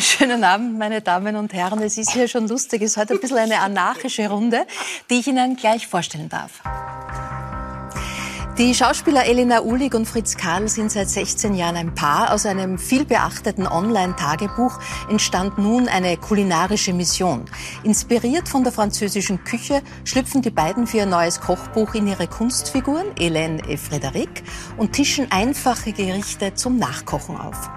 Schönen Abend, meine Damen und Herren. Es ist hier schon lustig. Es ist heute ein bisschen eine anarchische Runde, die ich Ihnen gleich vorstellen darf. Die Schauspieler Elena Uhlig und Fritz Karl sind seit 16 Jahren ein Paar. Aus einem vielbeachteten Online-Tagebuch entstand nun eine kulinarische Mission. Inspiriert von der französischen Küche schlüpfen die beiden für ihr neues Kochbuch in ihre Kunstfiguren, Hélène et Frédéric, und tischen einfache Gerichte zum Nachkochen auf.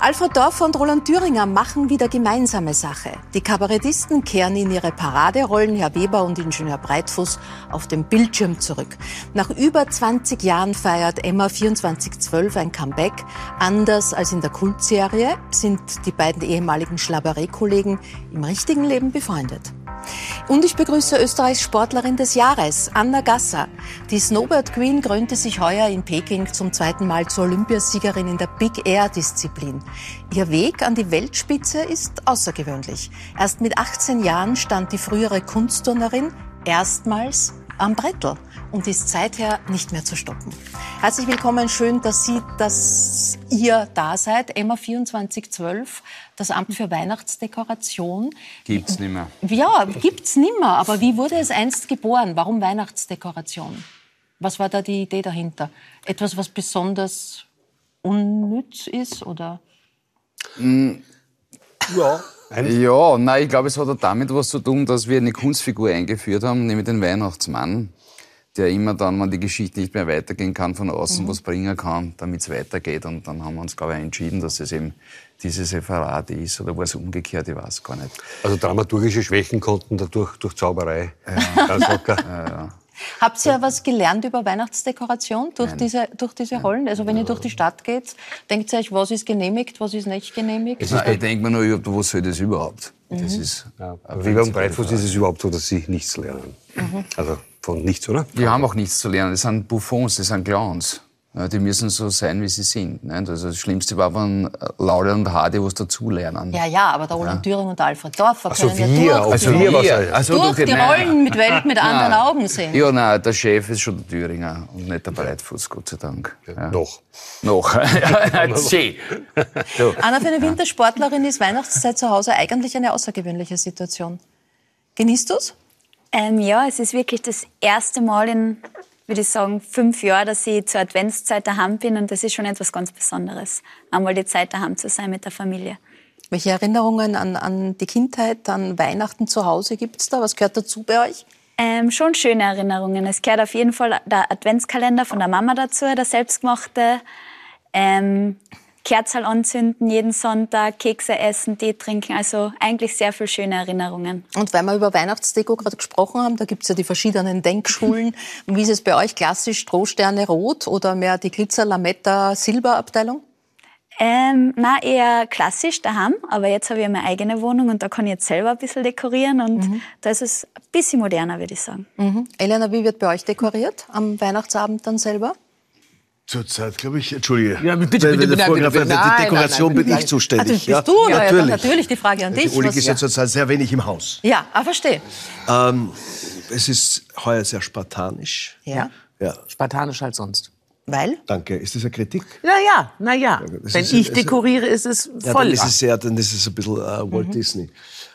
Alfred Dorfer und Roland Thüringer machen wieder gemeinsame Sache. Die Kabarettisten kehren in ihre Paraderollen, Herr Weber und Ingenieur Breitfuß, auf dem Bildschirm zurück. Nach über 20 Jahren feiert Emma 2412 ein Comeback. Anders als in der Kultserie sind die beiden ehemaligen Schlaberé-Kollegen im richtigen Leben befreundet. Und ich begrüße Österreichs Sportlerin des Jahres, Anna Gasser. Die Snowboard Queen krönte sich heuer in Peking zum zweiten Mal zur Olympiasiegerin in der Big Air Disziplin. Ihr Weg an die Weltspitze ist außergewöhnlich. Erst mit 18 Jahren stand die frühere Kunstturnerin erstmals am Brettel und ist seither nicht mehr zu stoppen. Herzlich willkommen, schön, dass Sie, dass ihr da seid. Emma 2412, das Amt für Weihnachtsdekoration. Gibt's nimmer. Ja, gibt's nimmer. Aber wie wurde es einst geboren? Warum Weihnachtsdekoration? Was war da die Idee dahinter? Etwas, was besonders unnütz ist oder? Ja. Ja, nein, ich glaube, es hat auch damit was zu tun, dass wir eine Kunstfigur eingeführt haben, nämlich den Weihnachtsmann, der immer dann, wenn die Geschichte nicht mehr weitergehen kann, von außen Mhm. was bringen kann, damit es weitergeht. Und dann haben wir uns, glaube ich, entschieden, dass es eben dieses Separat ist. Oder war es umgekehrt, ich weiß gar nicht. Also dramaturgische Schwächen konnten dadurch durch Zauberei ganz locker. Habt ihr was gelernt über Weihnachtsdekoration durch diese, durch diese Rollen? Also wenn ihr durch die Stadt geht, denkt ihr euch, was ist genehmigt, was ist nicht genehmigt? Nein, ich denke mir nur, hab, was soll das überhaupt? Mhm. Das ist Ja. Wie beim Breitfuß ist es überhaupt so, dass sie nichts lernen. Mhm. Also von nichts, oder? Die haben auch nichts zu lernen. Das sind Buffons, das sind Clowns. Ja, die müssen so sein, wie sie sind. Nicht? Also das Schlimmste war, wenn Laure und Hardy was dazulernen. Ja, ja, aber der Roland Thüring und der Alfred Dorfer so, können ja wir, durch, also die, wir, heißt? also durch die nein. Rollen mit Welt mit anderen Augen sehen. Ja, nein, der Chef ist schon der Thüringer und nicht der Breitfuß, Gott sei Dank. Ja. Noch. Noch. Ja, schön. Anna, für eine Wintersportlerin ist Weihnachtszeit zu Hause eigentlich eine außergewöhnliche Situation. Genießt du's? Ähm, ja, es ist wirklich das erste Mal in, würde ich sagen, fünf Jahren, dass ich zur Adventszeit daheim bin und das ist schon etwas ganz Besonderes, einmal die Zeit daheim zu sein mit der Familie. Welche Erinnerungen an, an die Kindheit, an Weihnachten zu Hause gibt's da? Was gehört dazu bei euch? Ähm, schon schöne Erinnerungen. Es gehört auf jeden Fall der Adventskalender von der Mama dazu, der selbstgemachte. Ähm, Kerzal anzünden jeden Sonntag, Kekse essen, Tee trinken. Also eigentlich sehr viele schöne Erinnerungen. Und weil wir über Weihnachtsdeko gerade gesprochen haben, da gibt's ja die verschiedenen Denkschulen. Wie ist es bei euch klassisch Strohsterne rot oder mehr die Glitzer Lametta Silber Abteilung? Ähm, na eher klassisch daheim, aber jetzt habe ich meine eigene Wohnung und da kann ich jetzt selber ein bisschen dekorieren und da ist es ein bisschen moderner, würde ich sagen. Mhm. Elena, wie wird bei euch dekoriert am Weihnachtsabend dann selber? Zurzeit, glaube ich, Entschuldige. Ja, bitte, bitte, bitte, Vorgriff- bitte, Die nein, Dekoration nein, nein, bin ich zuständig. Also bist ja, du? Ja, natürlich. natürlich die Frage an dich. Die Was- ist ja zurzeit sehr wenig im Haus. Ja, ah, verstehe. Ähm, es ist heuer sehr spartanisch. Ja. Ja, Spartanisch als sonst. Weil? danke. Ist das eine Kritik? Na ja, na ja. das Wenn ist- ich dekoriere, ist es Ja, voll. dann ist es sehr, dann ist es ein bisschen äh, Walt Disney.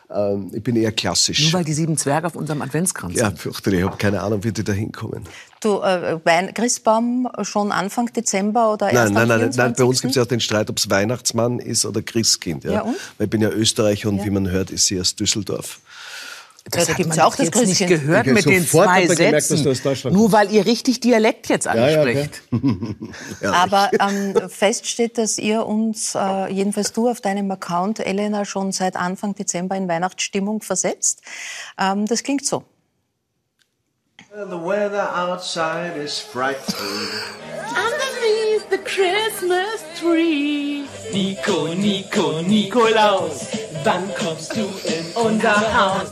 Ähm, ich bin eher klassisch. Nur weil die sieben Zwerge auf unserem Adventskranz ja, sind. fürchte, ich habe keine Ahnung, wie die da hinkommen. Du, äh, Wein Christbaum schon Anfang Dezember oder erst Nein, nein, nein, nein, bei uns 24.? gibt es ja auch den Streit, ob es Weihnachtsmann ist oder Christkind. Ja? Ja, und? Weil ich bin ja Österreicher und Ja. wie man hört, ist sie aus Düsseldorf. Das da hat gibt's man ja auch das jetzt nicht Christkind. gehört mit den zwei hat er gemerkt, dass Sätzen. du aus Deutschland Nur weil ihr richtig Dialekt jetzt ja, okay. anspricht. Aber ähm, fest steht, dass ihr uns, äh, jedenfalls du auf deinem Account, Elena, schon seit Anfang Dezember in Weihnachtsstimmung versetzt. Ähm, das klingt so. The weather outside is frightful. Underneath the Christmas tree. Nico, Nico, Nikolaus, wann kommst du in unser Haus?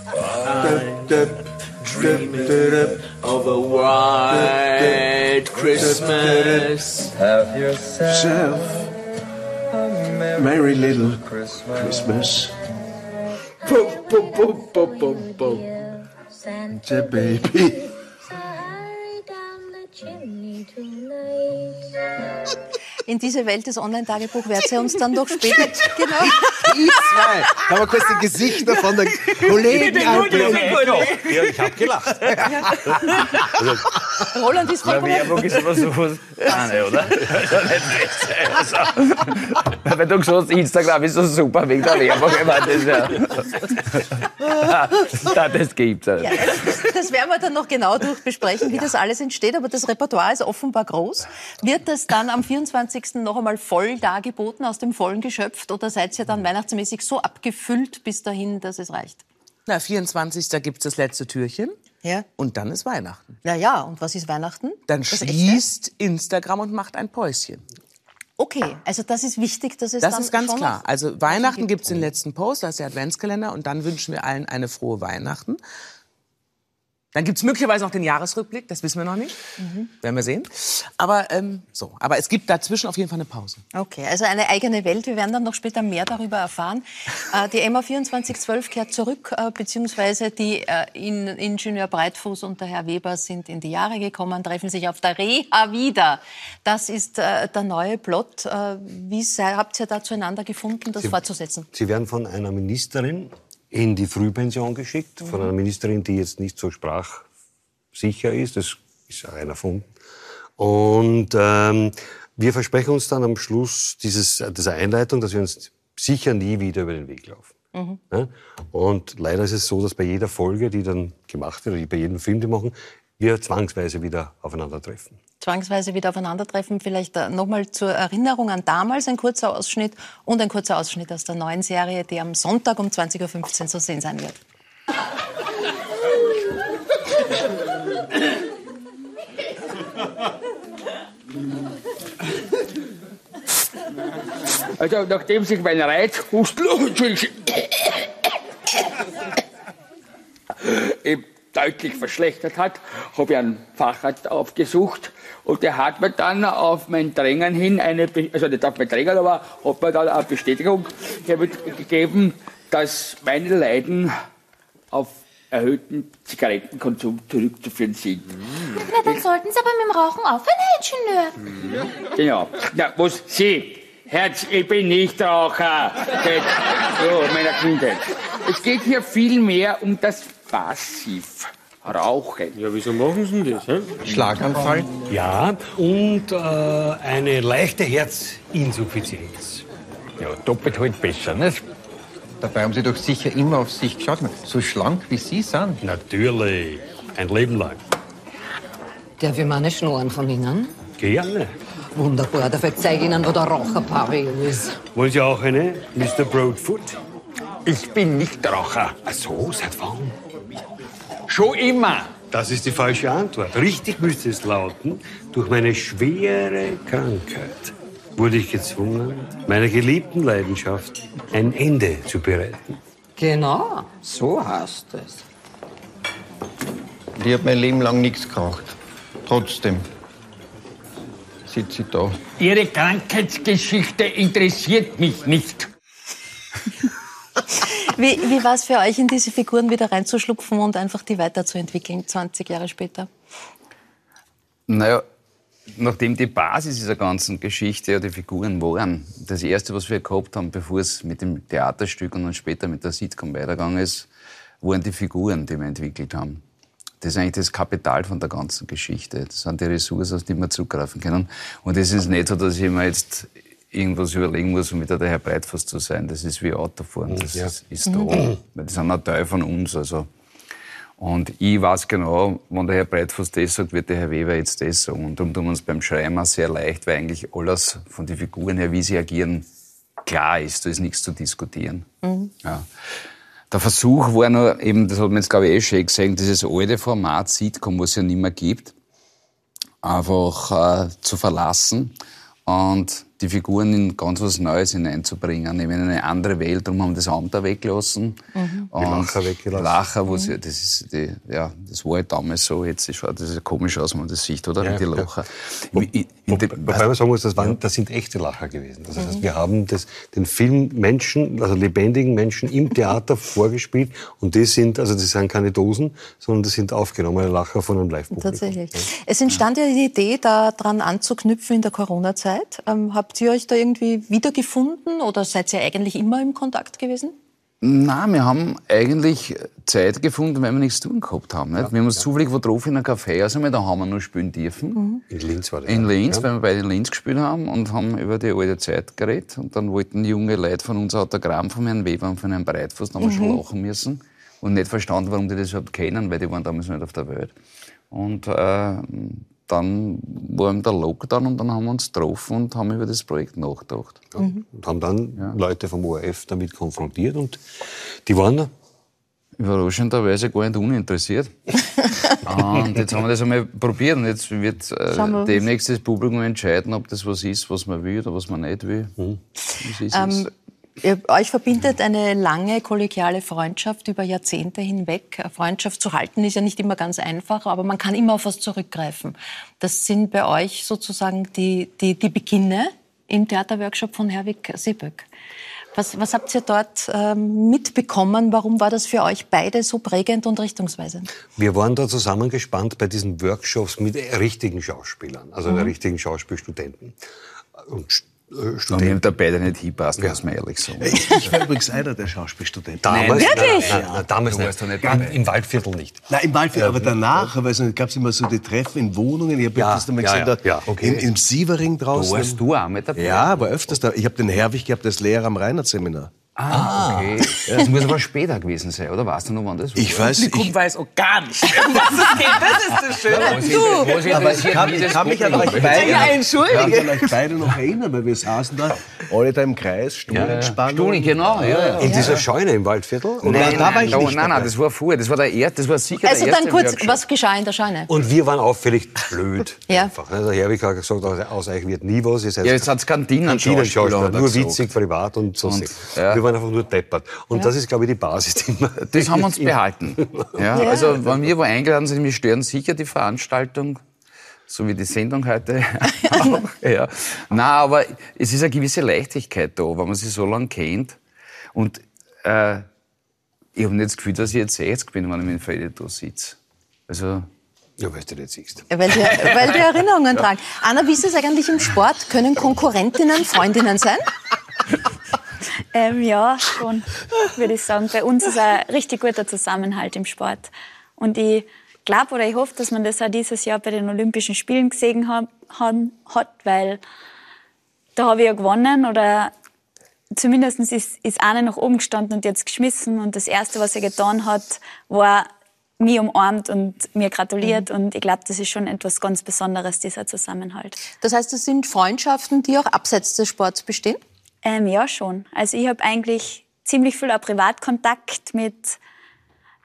Dreaming of a white Christmas. Have yourself Self, merry little Christmas. Boom, boom, boom, boom, boom, boom. Santa baby. in diese Welt des Online-Tagebuch werdet ihr uns dann noch später... genau. Die zwei. Da haben wir kurz die Gesichter von den Kollegen einblenden. Ja, ich habe gelacht. Roland ist vollkommen... Werbung ist aber sowas. Nein, oder? Also, Weil du gesagt hast, Instagram ist so super wegen der Werbung. Ich meine, das, ist ja, ja, das gibt's. Ja. Ja, das, das werden wir dann noch genau durchbesprechen, wie das alles entsteht. Aber das Repertoire ist offenbar groß. Wird das dann am 24. noch einmal voll dargeboten, aus dem Vollen geschöpft? Oder seid ihr dann weihnachtsmäßig so abgefüllt bis dahin, dass es reicht? Na, 24. gibt's das letzte Türchen. Ja. Und dann ist Weihnachten. Ja, ja. Und was ist Weihnachten? Dann Das schließt Instagram und macht ein Päuschen. Okay, also das ist wichtig, dass es Das dann ist ganz schon klar. Also Weihnachten gibt's den letzten Post, das ist der Adventskalender und dann wünschen wir allen eine frohe Weihnachten. Dann gibt's möglicherweise noch den Jahresrückblick, das wissen wir noch nicht. Werden wir sehen. Aber ähm, so, aber es gibt dazwischen auf jeden Fall eine Pause. Okay, also eine eigene Welt. Wir werden dann noch später mehr darüber erfahren. Äh, die MA 2412 kehrt zurück, äh, beziehungsweise die äh, in, Ingenieur Breitfuß und der Herr Weber sind in die Jahre gekommen, treffen sich auf der Reha wieder. Das ist äh, der neue Plot. Äh, wie sei, habt ihr da zueinander gefunden, das fortzusetzen? Sie werden von einer Ministerin in die Frühpension geschickt, von einer Ministerin, die jetzt nicht so sprachsicher ist. Das ist auch einer erfunden. Und ähm, wir versprechen uns dann am Schluss dieses, dieser Einleitung, dass wir uns sicher nie wieder über den Weg laufen. Ja? Und leider ist es so, dass bei jeder Folge, die dann gemacht wird, oder bei jedem Film, die machen, wir zwangsweise wieder aufeinandertreffen. Zwangsweise wieder aufeinandertreffen. Vielleicht äh, nochmal zur Erinnerung an damals ein kurzer Ausschnitt und ein kurzer Ausschnitt aus der neuen Serie, die am Sonntag um 20.15 Uhr zu sehen sein wird. Also nachdem sich mein Entschuldigung, eben deutlich verschlechtert hat, habe ich einen Facharzt aufgesucht und der hat mir dann auf mein Drängen hin eine, Be- also nicht auf mein Drängen, aber hat mir dann eine Bestätigung gegeben, dass meine Leiden auf erhöhten Zigarettenkonsum zurückzuführen sind. Na, dann sollten Sie aber mit dem Rauchen aufhören, Herr Ingenieur. Genau. Na, was Sie? Herz, ich bin nicht Raucher. Seit oh, meiner Kindheit. Es geht hier viel mehr um das Passivrauchen. Ja, wieso machen Sie das? Hä? Schlaganfall? Ja, und äh, eine leichte Herzinsuffizienz. Ja, doppelt halt besser, nicht? Dabei haben Sie doch sicher immer auf sich geschaut. So schlank wie Sie sind. Natürlich, ein Leben lang. Darf ich meine Schnorren von Ihnen? Gerne. Wunderbar, dafür zeige ich Ihnen, wo der Raucherpavillon ist. Wollen Sie auch eine, Mr. Broadfoot? Ich bin nicht Raucher. Ach so, seit wann? Schon immer. Das ist die falsche Antwort. Richtig müsste es lauten, durch meine schwere Krankheit wurde ich gezwungen, meiner geliebten Leidenschaft ein Ende zu bereiten. Genau, so heißt es. Ich habe mein Leben lang nichts geraucht. Trotzdem sitze ich da. Ihre Krankheitsgeschichte interessiert mich nicht. Wie, wie war es für euch, in diese Figuren wieder reinzuschlupfen und einfach die weiterzuentwickeln, 20 Jahre später? Naja, nachdem die Basis dieser ganzen Geschichte ja die Figuren waren, das Erste, was wir gehabt haben, bevor es mit dem Theaterstück und dann später mit der Sitcom weitergegangen ist, waren die Figuren, die wir entwickelt haben. Das ist eigentlich das Kapital von der ganzen Geschichte. Das sind die Ressourcen, auf die wir zugreifen können. Und es ist nicht so, dass ich mir jetzt irgendwas überlegen muss, um wieder der Herr Breitfuß zu sein. Das ist wie Autofahren. Das Ja. ist, ist da. Weil Das sind ein Teil von uns. Also. Und ich weiß genau, wenn der Herr Breitfuß das sagt, wird der Herr Weber jetzt das sagen. Und darum tun wir uns beim Schreiben sehr leicht, weil eigentlich alles von den Figuren her, wie sie agieren, klar ist. Da ist nichts zu diskutieren. Ja. Der Versuch war nur, eben, das hat man jetzt glaube ich eh schon gesagt, dieses alte Format Sitcom, was es ja nicht mehr gibt, einfach äh, zu verlassen und die Figuren in ganz was Neues hineinzubringen, nämlich in eine andere Welt. Darum haben wir das Amt da weggelassen. Die Lacher weggelassen. Lacher, wo sie, das ist die, ja, das war halt damals so, jetzt schaut das ja komisch aus, wenn man das sieht, oder? Ja, die ja. Lacher. Wo- In- in dem- Wobei man sagen muss, das, waren, das sind echte Lacher gewesen. Das heißt, wir haben das, den Film Menschen, also lebendigen Menschen im Theater vorgespielt und das sind, also das sind keine Dosen, sondern das sind aufgenommene Lacher von einem Live-Publikum. Tatsächlich. Es entstand ja die Idee, daran anzuknüpfen in der Corona-Zeit. Ähm, habt ihr euch da irgendwie wiedergefunden oder seid ihr eigentlich immer im Kontakt gewesen? Na, wir haben eigentlich Zeit gefunden, weil wir nichts zu tun gehabt haben. Nicht? wir haben uns zufällig wo drauf in einem Café, also wir daheim noch spielen dürfen. In Linz war das. In Linz, ja. weil wir beide in Linz gespielt haben und haben über die alte Zeit geredet. Und dann wollten junge Leute von uns ein Autogramm von Herrn Weber und von Herrn Breitfuß. Da haben wir schon Mhm. lachen müssen und nicht verstanden, warum die das überhaupt kennen, weil die waren damals nicht auf der Welt. Und äh, dann war eben der Lockdown und dann haben wir uns getroffen und haben über das Projekt nachgedacht. Und haben dann Leute vom ORF damit konfrontiert und die waren Überraschenderweise gar nicht uninteressiert. und jetzt haben wir das einmal probiert und jetzt wird äh, demnächst das Publikum entscheiden, ob das was ist, was man will oder was man nicht will. Es. Ähm, ihr, euch verbindet eine lange kollegiale Freundschaft über Jahrzehnte hinweg. Freundschaft zu halten ist ja nicht immer ganz einfach, aber man kann immer auf was zurückgreifen. Das sind bei euch sozusagen die, die, die Beginne im Theaterworkshop von Herwig Siböck. Was, was habt ihr dort ähm, mitbekommen? Warum war das für euch beide so prägend und richtungsweisend? Wir waren da zusammengespannt bei diesen Workshops mit richtigen Schauspielern, also Mhm. richtigen Schauspielstudenten. Und Äh, Und wir Studenten. da beide nicht hinpassen, muss man ehrlich sagen. Ich, war übrigens einer der Schauspielstudenten. Damals, Nein, nein, nein, nein, damals Du warst doch nicht. dabei. Im Waldviertel nicht. Nein, im Waldviertel, aber danach, weil es gab es immer so die Treffen in Wohnungen. Ich habe Ja, das einmal ja, gesehen, ja, da ja, okay. in, im Sievering draußen. Da warst du auch mit dabei? Ja, war öfters da. Ich habe den Herwig gehabt als Lehrer am Reinhardt-Seminar. Ah, okay. Das muss aber später gewesen sein, oder? Weißt du noch, wann das war? Ich weiß, Publikum ich, weiß auch gar nicht, um was es geht. Das ist das Schöne. Du! Was aber ich kann, ich kann mich an euch beide, Ja, entschuldige. kann euch beide noch erinnern, weil wir saßen da alle da im Kreis, Stuhlentspannung. Stuni, genau, ja. ja. In dieser Scheune im Waldviertel? Und, Nein, da war ich nein, nicht nein, nein, dabei. das war vorher. Das war, der er, das war sicher Also der erste dann kurz, was geschah in der Scheune? und wir waren auffällig blöd. Ja. Einfach. Der Herwig hat gesagt, aus, euch wird nie was. Ja, jetzt hat's Kantinen-Schauspieler, Kantinen-Schauspieler, hat er nur gesagt. witzig, privat und so. Und, Ja. Waren einfach nur deppert. Und das ist, glaube ich, die Basis, die wir... Das haben wir uns behalten. Ja, Ja. Also, wenn wir wo eingeladen sind, wir stören sicher die Veranstaltung, so wie die Sendung heute auch. Ja. Nein, aber es ist eine gewisse Leichtigkeit da, wenn man sich so lange kennt. Und äh, ich habe nicht das Gefühl, dass ich jetzt 60 bin, wenn ich mit Freddy da sitze. Also, Ja, weil du nicht siehst. Weil die, weil die Erinnerungen tragen. Anna, wie ist es eigentlich im Sport? Können Konkurrentinnen Freundinnen sein? Ähm, ja, schon, würde ich sagen. Bei uns ist ein richtig guter Zusammenhalt im Sport. Und ich glaube oder ich hoffe, dass man das auch dieses Jahr bei den Olympischen Spielen gesehen hat, weil da habe ich ja gewonnen oder zumindest ist, ist eine nach oben gestanden und jetzt geschmissen und das Erste, was er getan hat, war mich umarmt und mir gratuliert und ich glaube, das ist schon etwas ganz Besonderes, dieser Zusammenhalt. Das heißt, es sind Freundschaften, die auch abseits des Sports bestehen? Ähm, ja, schon. Also ich habe eigentlich ziemlich viel auch Privatkontakt mit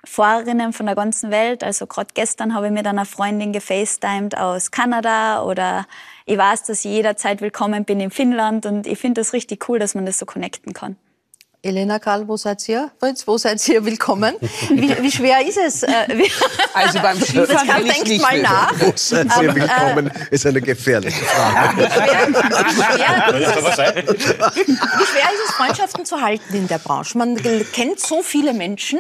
Fahrerinnen von der ganzen Welt. Also gerade gestern habe ich mit einer Freundin gefacetimed aus Kanada oder ich weiß, dass ich jederzeit willkommen bin in Finnland und ich finde das richtig cool, dass man das so connecten kann. Elena Karl, wo seid ihr? Fritz, wo seid ihr willkommen? Wie, wie schwer ist es? Äh, wie, Also beim Skifahren kann, denkt nicht mal nach. Wo seid ihr Ähm, willkommen? Ist eine gefährliche Frage. Wie schwer, ist es, wie schwer ist es, Freundschaften zu halten in der Branche? Man kennt so viele Menschen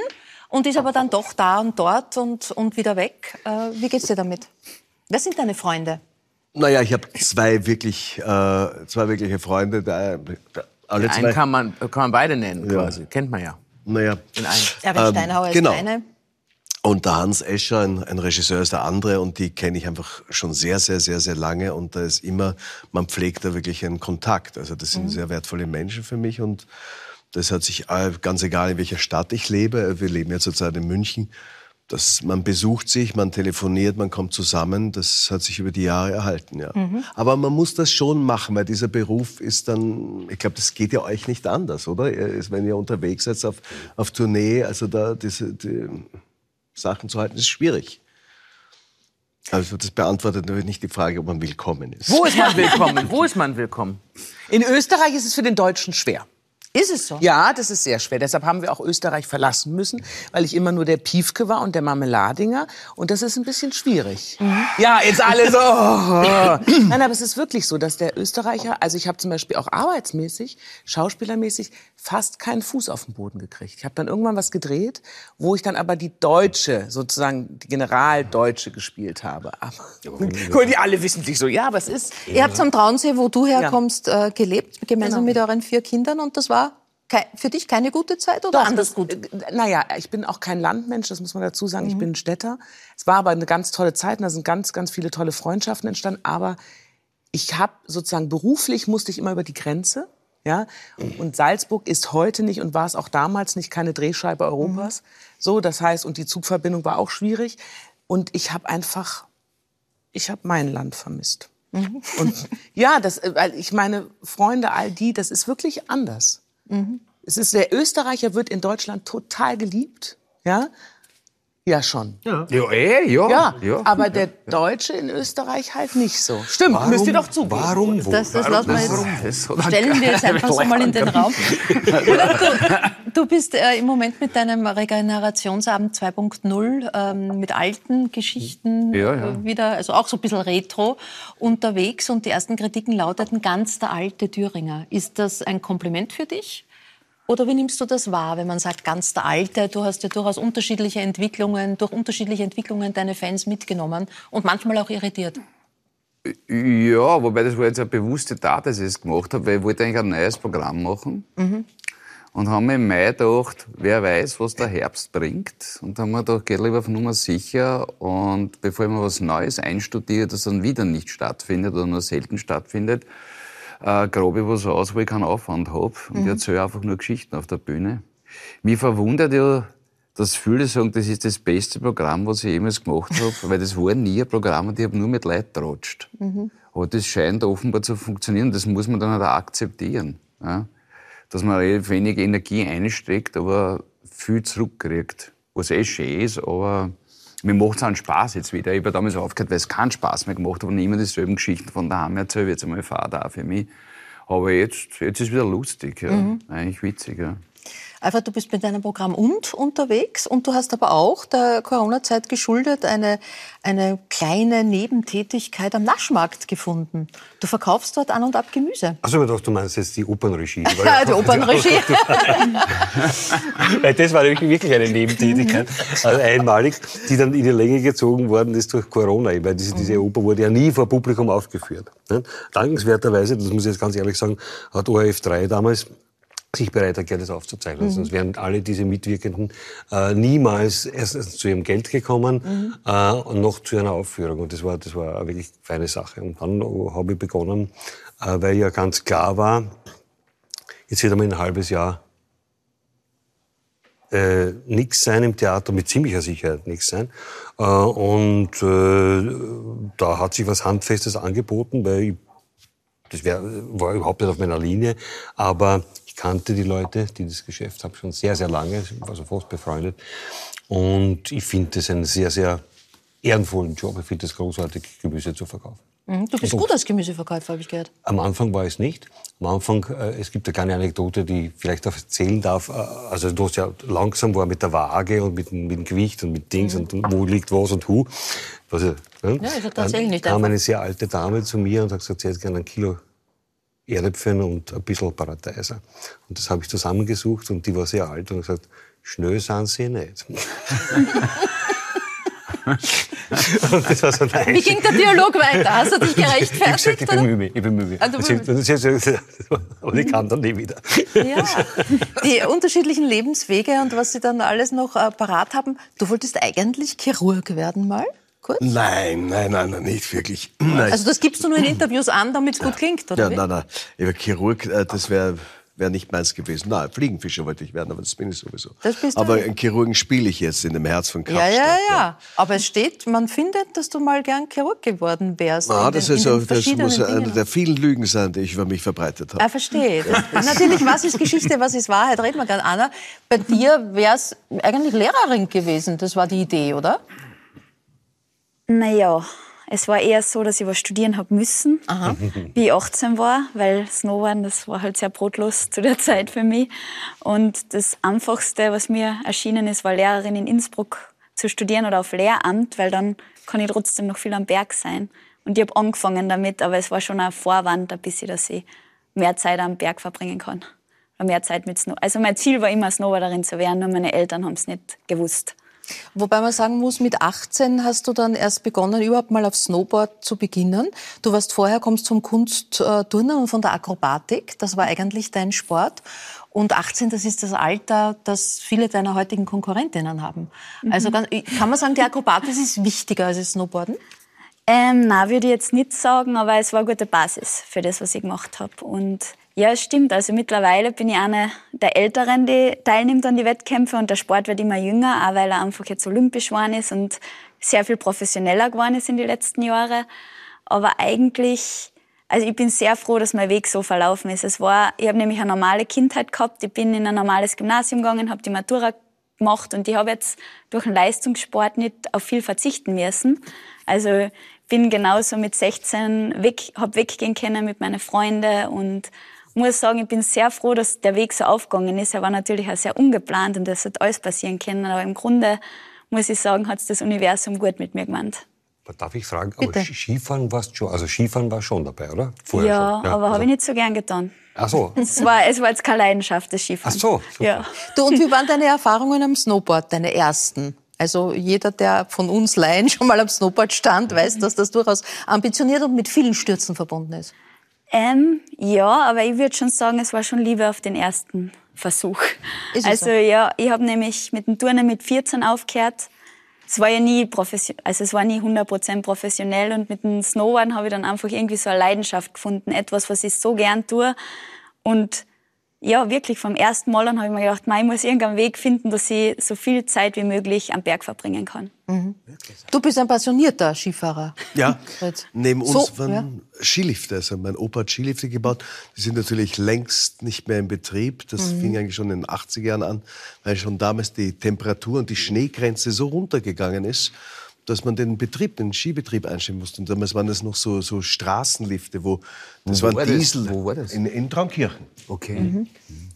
und ist aber dann doch da und dort und, und wieder weg. Äh, wie geht's dir damit? Wer sind deine Freunde? Naja, ich habe zwei wirklich, äh, zwei wirkliche Freunde. Da, da, alle zwei. Einen kann man, kann man beide nennen, Ja. quasi. Kennt man ja. naja, In einem. Erwin Ähm, Steinhauer ist genau. deine. Und der Hans Escher, ein, ein Regisseur, ist der andere und die kenne ich einfach schon sehr, sehr, sehr, sehr lange und da ist immer, man pflegt da wirklich einen Kontakt. Also das sind sehr wertvolle Menschen für mich und das hat sich, äh, ganz egal in welcher Stadt ich lebe, wir leben ja zurzeit in München, dass man besucht sich, man telefoniert, man kommt zusammen, das hat sich über die Jahre erhalten, ja. Aber man muss das schon machen, weil dieser Beruf ist dann, ich glaube, das geht ja euch nicht anders, oder? Wenn ihr unterwegs seid auf, auf Tournee, also da diese die Sachen zu halten, ist schwierig. Also das beantwortet natürlich nicht die Frage, ob man willkommen ist. Wo ist man willkommen? Wo ist man willkommen? In Österreich ist es für den Deutschen schwer. Ist es so? Ja, das ist sehr schwer. Deshalb haben wir auch Österreich verlassen müssen, weil ich immer nur der Piefke war und der Marmeladinger. Und das ist ein bisschen schwierig. Ja, jetzt alle so. oh. Nein, aber es ist wirklich so, dass der Österreicher, also ich habe zum Beispiel auch arbeitsmäßig, schauspielermäßig, fast keinen Fuß auf den Boden gekriegt. Ich habe dann irgendwann was gedreht, wo ich dann aber die Deutsche, sozusagen die Generaldeutsche gespielt habe. Aber, Guck, die alle wissen sich so, ja, aber es ist... Ihr habt am Traunsee, wo du herkommst, äh, gelebt, gemeinsam Genau. mit euren vier Kindern und das war für dich keine gute Zeit oder Doch, anders gut? äh, Naja, ich bin auch kein Landmensch, das muss man dazu sagen. Ich bin ein Städter. Es war aber eine ganz tolle Zeit und da sind ganz, ganz viele tolle Freundschaften entstanden. Aber ich habe sozusagen beruflich musste ich immer über die Grenze. Ja, und Salzburg ist heute nicht und war es auch damals nicht keine Drehscheibe Europas. So, das heißt, und die Zugverbindung war auch schwierig. Und ich habe einfach, ich habe mein Land vermisst. Und ja, das, äh, weil ich meine Freunde, all die, das ist wirklich anders. Es ist, der Österreicher wird in Deutschland total geliebt, ja? Ja, schon. Ja, eh, ja. Ja, ja. aber der Deutsche in Österreich halt nicht so. Stimmt, Warum- müsst ihr doch zugeben. Warum? Wo? Das, das lassen wir Warum? jetzt, Das stellen wir jetzt einfach so mal in den Raum. Du, du bist äh, im Moment mit deinem Regenerationsabend 2.0 ähm, mit alten Geschichten Ja, ja. Äh, wieder, also auch so ein bisschen retro unterwegs und die ersten Kritiken lauteten ganz der alte Thüringer. Ist das ein Kompliment für dich? Oder wie nimmst du das wahr, wenn man sagt, ganz der Alte? Du hast ja durchaus unterschiedliche Entwicklungen, durch unterschiedliche Entwicklungen deine Fans mitgenommen und manchmal auch irritiert. Ja, wobei das war jetzt eine bewusste Tat, dass ich es gemacht habe, weil ich wollte eigentlich ein neues Programm machen. Und haben mir im Mai gedacht, wer weiß, was der Herbst bringt. Und haben wir gedacht, geht lieber auf Nummer sicher. Und bevor ich mir was Neues einstudiere, das dann wieder nicht stattfindet oder nur selten stattfindet, äh, grabe ich was aus, wo ich keinen Aufwand habe. Und ich erzähle einfach nur Geschichten auf der Bühne. Mich verwundert ja, dass viele sagen, das ist das beste Programm, was ich jemals gemacht habe, weil das war nie ein Programm und ich habe nur mit Leuten geratscht. Aber das scheint offenbar zu funktionieren. Das muss man dann halt auch akzeptieren. Ja? Dass man relativ wenig Energie einsteckt, aber viel zurückkriegt. Was eh schön ist, aber mir macht es auch einen Spaß jetzt wieder. Ich habe damals aufgehört, weil es keinen Spaß mehr gemacht hat und immer dieselben Geschichten von daheim erzähle. Jetzt einmal Vater auch für mich. Aber jetzt, jetzt ist wieder lustig. Ja. Eigentlich witzig. Ja. Alfred, du bist mit deinem Programm und unterwegs und du hast aber auch der Corona-Zeit geschuldet eine, eine kleine Nebentätigkeit am Naschmarkt gefunden. Du verkaufst dort an und ab Gemüse. Also ich dachte, du meinst jetzt die Opernregie. Ja, die Opernregie. Weil das war wirklich eine Nebentätigkeit, also einmalig, die dann in die Länge gezogen worden ist durch Corona. Weil diese, diese Oper wurde ja nie vor Publikum aufgeführt. ne? Dankenswerterweise, das muss ich jetzt ganz ehrlich sagen, hat ORF 3 damals sich bereit erklärt, das aufzuzeichnen. Sonst wären alle diese Mitwirkenden äh, niemals erstens zu ihrem Geld gekommen äh, und noch zu einer Aufführung. Und das war, das war eine wirklich feine Sache. Und dann habe ich begonnen, äh, weil ja ganz klar war, jetzt wird einmal ein halbes Jahr äh, nichts sein im Theater, mit ziemlicher Sicherheit nichts sein. Äh, und äh, da hat sich was Handfestes angeboten, weil ich, das wär, war überhaupt nicht auf meiner Linie, aber ich kannte die Leute, die das Geschäft haben, schon sehr, sehr lange, also fast befreundet. Und ich finde das einen sehr, sehr ehrenvollen Job. Ich finde es großartig, Gemüse zu verkaufen. Mhm, Du bist gut als Gemüseverkäufer, habe ich gehört. Am Anfang war es nicht. Am Anfang, äh, es gibt eine kleine Anekdote, die ich vielleicht auch erzählen darf. Äh, Also du hast ja langsam war mit der Waage und mit, dem- mit dem Gewicht und mit Dings und wo liegt was und hu. Was, ne? Ja, ja tatsächlich nicht kam einfach. eine sehr alte Dame zu mir und hat gesagt, sie hätte gerne ein Kilo Erdäpfel und ein bisschen Paradeiser. Und das habe ich zusammengesucht und die war sehr alt und gesagt, schnell sind sie nicht. so Wie ging der Dialog weiter? Hast du dich gerechtfertigt? ich bemühe mich, ich bemühe mich. Ah, sie- Aber ich kann dann nie wieder. Ja, die unterschiedlichen Lebenswege und was sie dann alles noch äh, parat haben. Du wolltest eigentlich Chirurg werden mal? Kurz? Nein, nein, nein, nein, nicht wirklich. Nein. Also das gibst du nur in Interviews an, damit es gut klingt, oder ja, wie? nein, nein. Ich war Chirurg, äh, das wäre wär nicht meins gewesen. Nein, Fliegenfischer wollte ich werden, aber das bin ich sowieso. Das bist du aber einen Chirurgen spiele ich jetzt in dem Herz von Ja, Kapstadt. ja, ja. Aber es steht, man findet, dass du mal gern Chirurg geworden wärst. Ah, das, den, ist auch, das muss eine der vielen Lügen sein, die ich über mich verbreitet habe. Ah, verstehe. Natürlich, was ist Geschichte, was ist Wahrheit, reden wir gerade. Anna, bei dir wäre es eigentlich Lehrerin gewesen. Das war die Idee, oder? Naja, es war eher so, dass ich was studieren habe müssen, wie ich 18 war, weil Snowboarden, das war halt sehr brotlos zu der Zeit für mich. Und das Einfachste, was mir erschienen ist, war Lehrerin in Innsbruck zu studieren oder auf Lehramt, weil dann kann ich trotzdem noch viel am Berg sein. Und ich habe angefangen damit, aber es war schon ein Vorwand, ein bisschen, dass ich mehr Zeit am Berg verbringen kann. Oder mehr Zeit mit Snow. Also mein Ziel war immer, Snowboarderin zu werden, nur meine Eltern haben es nicht gewusst. Wobei man sagen muss, mit 18 hast du dann erst begonnen, überhaupt mal auf Snowboard zu beginnen. Du warst vorher, kommst vom Kunstturnen und von der Akrobatik. Das war eigentlich dein Sport. Und 18, das ist das Alter, das viele deiner heutigen Konkurrentinnen haben. Also ganz- kann man sagen, die Akrobatik ist wichtiger als das Snowboarden? Ähm, na, würde ich jetzt nicht sagen, aber es war eine gute Basis für das, was ich gemacht habe. Und ja, es stimmt. Also mittlerweile bin ich eine der Älteren, die teilnimmt an die Wettkämpfe und der Sport wird immer jünger, auch weil er einfach jetzt olympisch geworden ist und sehr viel professioneller geworden ist in die letzten Jahre. Aber eigentlich, also ich bin sehr froh, dass mein Weg so verlaufen ist. Es war, ich habe nämlich eine normale Kindheit gehabt. Ich bin in ein normales Gymnasium gegangen, habe die Matura gemacht und ich habe jetzt durch den Leistungssport nicht auf viel verzichten müssen. Also bin genauso mit 16 weg, habe weggehen können mit meinen Freunden und muss sagen, ich bin sehr froh, dass der Weg so aufgegangen ist. Er war natürlich auch sehr ungeplant und es hat alles passieren können, aber im Grunde muss ich sagen, hat das Universum gut mit mir gemeint. Darf ich fragen, aber Bitte. Ski- Skifahren warst schon, also Skifahren war schon dabei, oder? Vorher ja, schon. aber also- habe ich nicht so gern getan. Ach so. Es war, es war jetzt keine Leidenschaft, das Skifahren. Ach so, super. Ja. Du, und wie waren deine Erfahrungen am Snowboard, deine ersten? Also jeder, der von uns Laien schon mal am Snowboard stand, weiß, dass das durchaus ambitioniert und mit vielen Stürzen verbunden ist. Ähm, ja, aber ich würde schon sagen, es war schon Liebe auf den ersten Versuch. Ist also so? ja, ich habe nämlich mit dem Turnen mit 14 aufgehört. Es war ja nie professionell, also es war nie 100% professionell und mit dem Snowboarden habe ich dann einfach irgendwie so eine Leidenschaft gefunden, etwas, was ich so gern tue und ja, wirklich vom ersten Mal an habe ich mir gedacht, mei, ich muss irgendeinen Weg finden, dass ich so viel Zeit wie möglich am Berg verbringen kann. Du bist ein passionierter Skifahrer. Ja, neben uns So, waren ja. Skilifte. Also mein Opa hat Skilifte gebaut. Die sind natürlich längst nicht mehr in Betrieb. Das Mhm. fing eigentlich schon in den 80er Jahren an, weil schon damals die Temperatur und die Schneegrenze so runtergegangen ist, dass man den Betrieb, den Skibetrieb einstellen musste. Und damals waren das noch so, so Straßenlifte, wo das Wo waren war das? Diesel. Wo war das? In, in Traunkirchen. Okay. Mhm.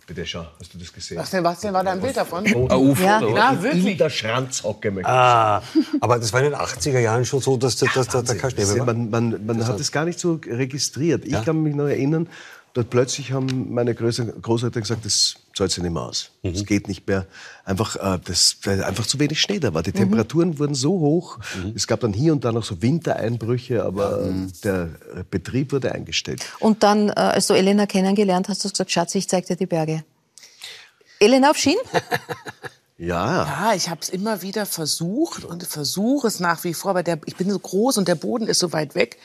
Bitte schau, hast du das gesehen? Was denn, was denn war da ein Bild davon? Ein UFO, ja. oder was? ja, In wirklich. der Schranzhocke Ah, aber das war in den 80er Jahren schon so, dass, dass, dass da kein Schnee mehr war. Man, man, man hat es gar nicht so registriert. Ich Ja. kann mich noch erinnern, dort plötzlich haben meine Großeltern gesagt, das zahlt sich nicht mehr aus. Mhm. Es geht nicht mehr. Einfach, äh, das, weil einfach zu wenig Schnee da war. Mhm. Die Temperaturen wurden so hoch. Es gab dann hier und da noch so Wintereinbrüche, aber Mhm. der Betrieb wurde eingestellt. Und dann, äh, als du Elena kennengelernt hast, hast du gesagt, Schatz, ich zeig dir die Berge. Elena auf Schien? Ja. Ja, ich habe es immer wieder versucht und versuche es nach wie vor, aber der, ich bin so groß und der Boden ist so weit weg.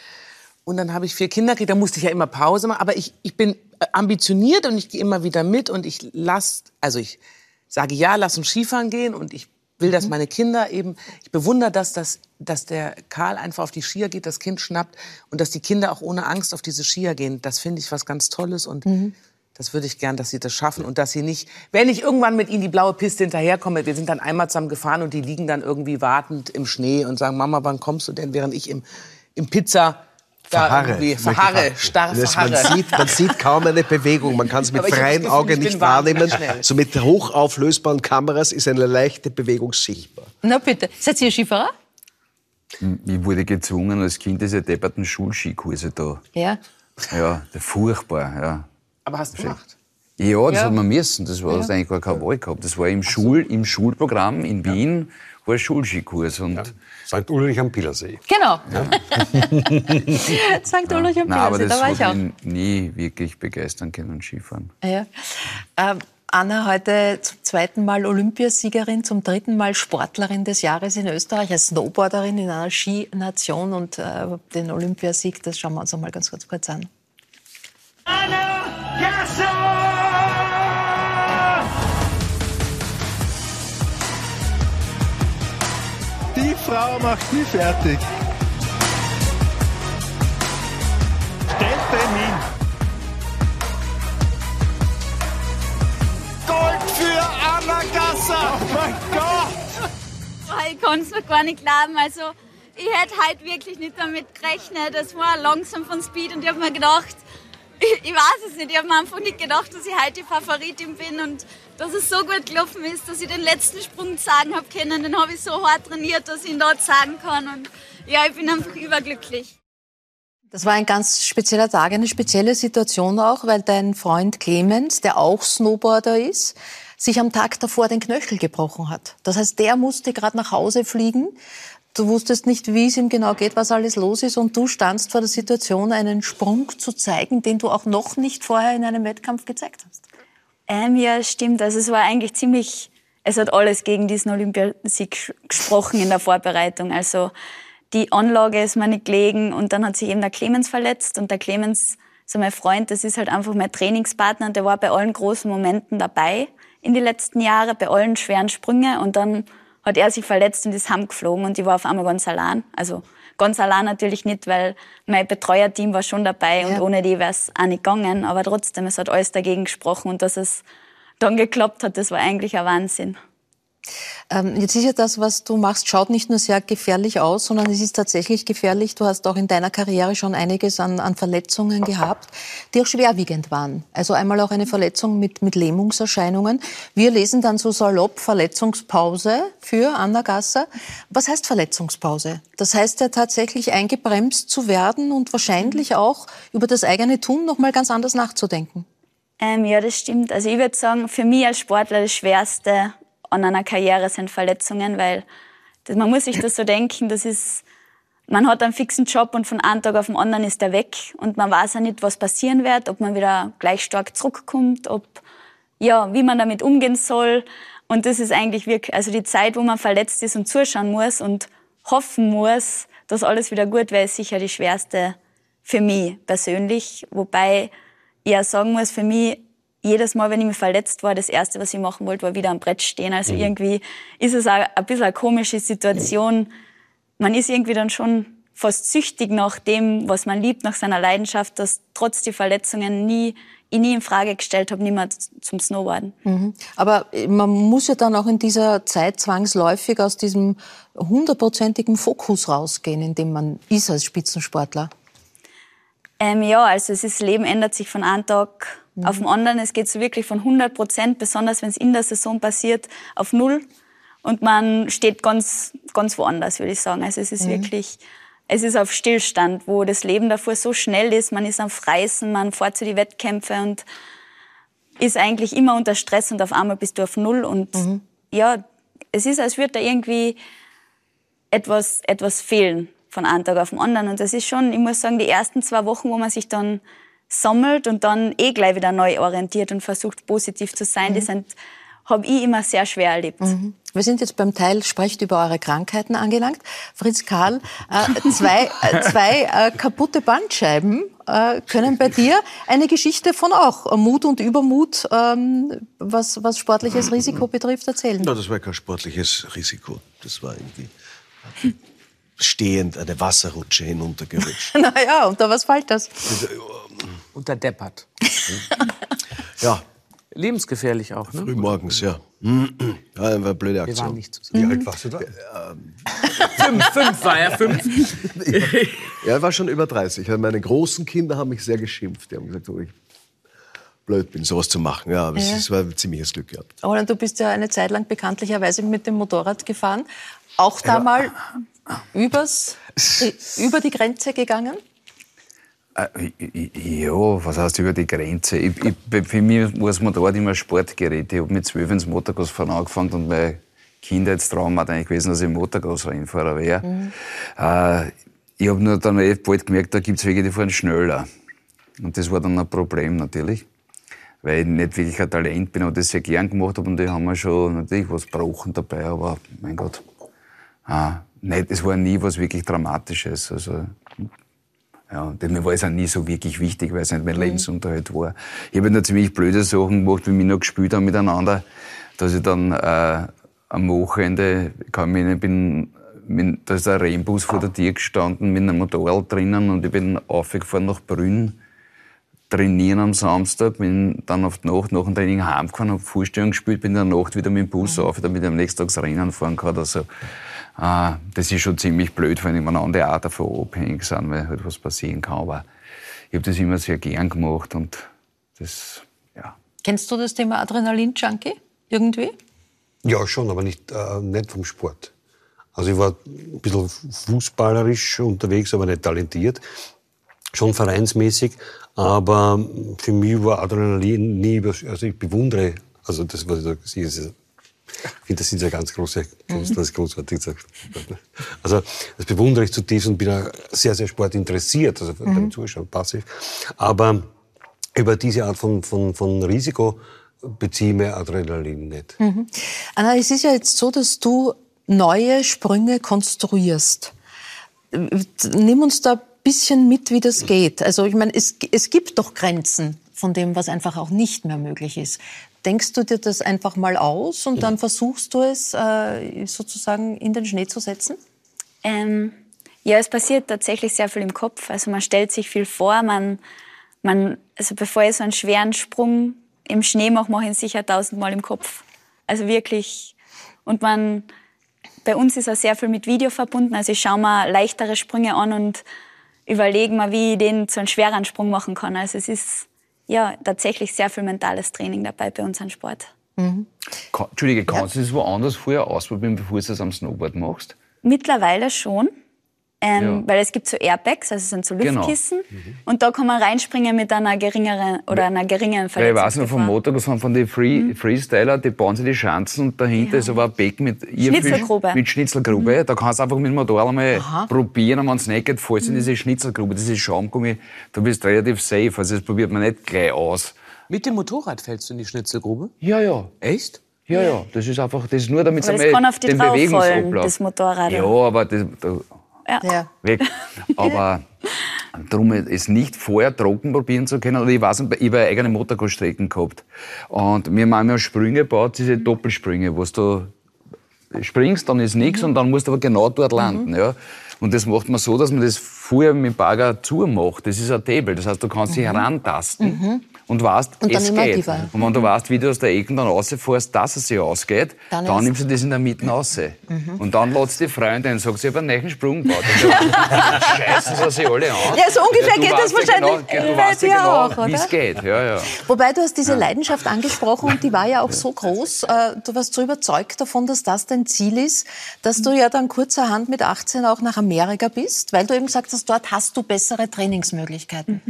Und dann habe ich vier Kinder gekriegt, da musste ich ja immer Pause machen. Aber ich, ich bin äh, ambitioniert und ich gehe immer wieder mit und ich lass, also ich sage ja, lass uns Skifahren gehen und ich will, dass meine Kinder eben, ich bewundere das, dass, dass der Karl einfach auf die Skier geht, das Kind schnappt und dass die Kinder auch ohne Angst auf diese Skier gehen. Das finde ich was ganz Tolles und das würde ich gern, dass sie das schaffen und dass sie nicht, wenn ich irgendwann mit ihnen die blaue Piste hinterherkomme, wir sind dann einmal zusammen gefahren und die liegen dann irgendwie wartend im Schnee und sagen, Mama, wann kommst du denn? Während ich im, im Pizza Verharre. verharre, starr Das, verharre. man, sieht, man sieht kaum eine Bewegung. Man kann es mit Aber ich hab das freiem Gefühl, Auge ich bin nicht wahrnehmen. schnell. So mit hochauflösbaren Kameras ist eine leichte Bewegung sichtbar. Na bitte. Seid ihr Skifahrer? Ich wurde gezwungen, als Kind diese depperten Schulskikurse da. Ja. Ja, furchtbar, ja. Aber hast du gemacht? Ja, das Ja. hat man müssen. Das war Ja. eigentlich gar keine Wahl gehabt. Das war im, Schul, im Schulprogramm in Wien, war ein Schulskikurs. Und St. Ulrich am Pilersee. Genau. St. Ulrich am Nein, aber Pilersee, das da war ich auch. mich nie wirklich begeistern können, Skifahren. Ja. Ähm, Anna, heute zum zweiten Mal Olympiasiegerin, zum dritten Mal Sportlerin des Jahres in Österreich, als Snowboarderin in einer Skination und äh, den Olympiasieg, das schauen wir uns noch mal ganz, ganz kurz an. Die Frau macht die fertig. Stellt den hin. Gold für Anna Gasser. Oh mein Gott. Oh, ich kann es mir gar nicht glauben. Also, ich hätte halt wirklich nicht damit gerechnet. Es war langsam von Speed und ich habe mir gedacht, ich, ich weiß es nicht, ich habe mir einfach nicht gedacht, dass ich heute die Favoritin bin und dass es so gut gelaufen ist, dass ich den letzten Sprung sagen habe können. Den habe ich so hart trainiert, dass ich ihn dort sagen kann und ja, ich bin einfach überglücklich. Das war ein ganz spezieller Tag, eine spezielle Situation auch, weil dein Freund Clemens, der auch Snowboarder ist, sich am Tag davor den Knöchel gebrochen hat. Das heißt, der musste gerade nach Hause fliegen. Du wusstest nicht, wie es ihm genau geht, was alles los ist, und du standst vor der Situation, einen Sprung zu zeigen, den du auch noch nicht vorher in einem Wettkampf gezeigt hast. Ähm, ja, stimmt. Also es war eigentlich ziemlich, es hat alles gegen diesen Olympiasieg gesprochen in der Vorbereitung. Also die Anlage ist mir nicht gelegen und dann hat sich eben der Clemens verletzt und der Clemens, so mein Freund, das ist halt einfach mein Trainingspartner und der war bei allen großen Momenten dabei in den letzten Jahren, bei allen schweren Sprüngen und dann hat er sich verletzt und ist heimgeflogen und ich war auf einmal ganz allein. Also ganz allein natürlich nicht, weil mein Betreuerteam war schon dabei ja. und ohne die wäre es auch nicht gegangen, aber trotzdem, es hat alles dagegen gesprochen und dass es dann geklappt hat, das war eigentlich ein Wahnsinn. Ähm, jetzt ist ja das, was du machst, schaut nicht nur sehr gefährlich aus, sondern es ist tatsächlich gefährlich. Du hast auch in deiner Karriere schon einiges an, an Verletzungen gehabt, die auch schwerwiegend waren. Also einmal auch eine Verletzung mit, mit Lähmungserscheinungen. Wir lesen dann so salopp Verletzungspause für Anna Gasser. Was heißt Verletzungspause? Das heißt ja tatsächlich eingebremst zu werden und wahrscheinlich auch über das eigene Tun noch mal ganz anders nachzudenken. Ähm, ja, das stimmt. Also ich würde sagen, für mich als Sportler das Schwerste an einer Karriere sind Verletzungen, weil das, man muss sich das so denken, das ist, man hat einen fixen Job und von einem Tag auf den anderen ist er weg und man weiß ja nicht, was passieren wird, ob man wieder gleich stark zurückkommt, ob, ja, wie man damit umgehen soll. Und das ist eigentlich wirklich, also die Zeit, wo man verletzt ist und zuschauen muss und hoffen muss, dass alles wieder gut wäre, ist sicher die schwerste für mich persönlich. Wobei ich ja sagen muss, für mich jedes Mal, wenn ich mich verletzt war, das Erste, was ich machen wollte, war wieder am Brett stehen. Also mhm. irgendwie ist es auch ein bisschen eine komische Situation. Man ist irgendwie dann schon fast süchtig nach dem, was man liebt, nach seiner Leidenschaft, dass trotz die Verletzungen nie ich nie in Frage gestellt habe, niemand zum Snowboarden. Mhm. Aber man muss ja dann auch in dieser Zeit zwangsläufig aus diesem hundertprozentigen Fokus rausgehen, in dem man ist als Spitzensportler. Ähm, ja, also das Leben ändert sich von einem Tag Mhm. Auf dem anderen, es geht so wirklich von 100 Prozent, besonders wenn es in der Saison passiert, auf Null. Und man steht ganz, ganz woanders, würde ich sagen. Also es ist mhm. wirklich, es ist auf Stillstand, wo das Leben davor so schnell ist. Man ist am Freisen, man fährt zu die Wettkämpfe und ist eigentlich immer unter Stress und auf einmal bist du auf Null. Und mhm. ja, es ist, als würde da irgendwie etwas, etwas fehlen von einem Tag auf den anderen. Und das ist schon, ich muss sagen, die ersten zwei Wochen, wo man sich dann sammelt und dann eh gleich wieder neu orientiert und versucht positiv zu sein, mhm. sind habe ich immer sehr schwer erlebt. Mhm. Wir sind jetzt beim Teil Sprecht über eure Krankheiten angelangt. Fritz Karl, äh, zwei, äh, zwei äh, kaputte Bandscheiben äh, können bei dir eine Geschichte von auch Mut und Übermut, ähm, was, was sportliches Risiko betrifft, erzählen. No, das war kein sportliches Risiko. Das war irgendwie stehend eine Wasserrutsche hinuntergerutscht. naja, unter was fällt das? Unter Deppert. ja. Lebensgefährlich auch, ne? Frühmorgens, ja. Ja, war eine blöde Aktion. Wir waren nicht zusammen. Wie alt warst du da? fünf, fünf war er, fünf. ja, er war schon über 30. Meine großen Kinder haben mich sehr geschimpft. Die haben gesagt, oh, ich blöd bin, sowas zu machen. Ja, aber ja. es war ein ziemliches Glück gehabt. Roland, du bist ja eine Zeit lang bekanntlicherweise mit dem Motorrad gefahren. Auch da ja. mal übers, über die Grenze gegangen? Äh, ja, was heißt über die Grenze? Ich, ich, für mich war das Motorrad immer ein Sportgerät. Ich habe mit zwölf ins Motocrossfahren angefangen und mein Kindheitstraum hat eigentlich gewesen, dass ich Motocross-Rennfahrer wäre. Mhm. Äh, ich habe nur dann bald gemerkt, da gibt es welche, die fahren schneller. Und das war dann ein Problem natürlich, weil ich nicht wirklich ein Talent bin, aber das sehr gern gemacht habe und die haben mir schon natürlich was gebrochen dabei, aber mein Gott, ah, nicht, es war nie was wirklich Dramatisches. Also ja, denn mir war es auch nie so wirklich wichtig, weil es nicht mein mhm. Lebensunterhalt war. Ich habe nur ziemlich blöde Sachen gemacht, wie wir noch gespielt haben miteinander, dass ich dann äh, am Wochenende, ich kann mich nicht, bin, mit, da ist ein Rennbus vor der Tür gestanden mit einem Motorrad drinnen und ich bin aufgefahren nach Brünn. trainieren am Samstag, bin dann auf die Nacht nach dem Training heimgefahren, habe Vorstellung gespielt, bin in der Nacht wieder mit dem Bus auf, damit ich am nächsten Tag das Rennen fahren kann. Also, das ist schon ziemlich blöd, vor allem wenn andere auch davon abhängig sind, weil halt was passieren kann. Aber ich habe das immer sehr gern gemacht und das, ja. Kennst du das Thema Adrenalin-Junkie irgendwie? Ja, schon, aber nicht, äh, nicht vom Sport. Also ich war ein bisschen fußballerisch unterwegs, aber nicht talentiert. Schon vereinsmäßig, aber für mich war Adrenalin nie, über- also ich bewundere, also das, was ich da sehe, ist, ich finde, das sind ja ganz große Künstler, das ist großartig gesagt. Also das bewundere ich zutiefst und bin auch sehr, sehr sportinteressiert, also beim Zuschauen passiv. Aber über diese Art von, von, von Risiko beziehe ich mir Adrenalin nicht. Mhm. Anna, es ist ja jetzt so, dass du neue Sprünge konstruierst. Nimm uns da ein bisschen mit, wie das geht. Also ich meine, es, es gibt doch Grenzen von dem, was einfach auch nicht mehr möglich ist. Denkst du dir das einfach mal aus und dann versuchst du es äh, sozusagen in den Schnee zu setzen? Ähm, ja, es passiert tatsächlich sehr viel im Kopf. Also man stellt sich viel vor, man, man, also bevor ich so einen schweren Sprung im Schnee mache, mache ich ihn sicher tausendmal im Kopf. Also wirklich. Und man, bei uns ist auch sehr viel mit Video verbunden. Also ich schaue mir leichtere Sprünge an und überlege mir, wie ich den zu einem schweren Sprung machen kann. Also es ist ja tatsächlich sehr viel mentales Training dabei bei uns am Sport. Ka- Entschuldige, kannst du das woanders vorher ausprobieren, bevor du das am Snowboard machst? Mittlerweile schon. Ähm, Ja. Weil es gibt so Airbags, also es sind so Genau. Luftkissen. Und da kann man reinspringen mit einer geringeren oder einer geringen Weil ich weiß noch Verletzungsgefahr. vom Motorgefahren, von den Free, Mhm. Freestyler, die bauen sich die Schanzen und dahinter ist aber ein Becken mit Schnitzelgrube. Mit Schnitzelgrube. Da kannst du einfach mit dem Motorrad einmal Aha. probieren und wenn es nicht geht, fällst du Mhm. in diese Schnitzelgrube, dieses Schaumgummi. Du bist relativ safe, also das probiert man nicht gleich aus. Mit dem Motorrad fällst du in die Schnitzelgrube? Ja, ja. Echt? Ja, ja, das ist einfach, das ist nur damit Aber es das kann auf die den drauf fallen, Bewegungsablauf. das Motorrad. Ja, aber das, da, Ja. Ja. weg. Aber darum es nicht vorher trocken probieren zu können. Oder ich weiß nicht, ich habe eigene Motorradstrecken gehabt. Und wir haben ja Sprünge gebaut, diese Doppelsprünge, wo du springst, dann ist nichts und dann musst du aber genau dort landen. Ja. Und das macht man so, dass man das vorher mit dem Bagger zumacht. Das ist ein Table. Das heißt, du kannst dich herantasten und weißt, Und es geht. tiefer. Und wenn du weißt, wie du aus der Ecke dann rausfährst, dass es sich ausgeht, Dann dann, nimmst du das in der Mitte raus. Und dann lädst du die Freundin und sagst, ich habe einen neuen Sprung gebaut. Scheißen sie sich alle an. Ja, so ungefähr Du geht das weißt ja wahrscheinlich Genau, du bei weißt ja dir genau, auch, wie es geht. Ja, ja. Wobei du hast diese Leidenschaft angesprochen und die war ja auch so groß. äh, Du warst so überzeugt davon, dass das dein Ziel ist, dass du ja dann kurzerhand mit 18 auch nach Amerika bist, weil du eben gesagt hast, dort hast du bessere Trainingsmöglichkeiten.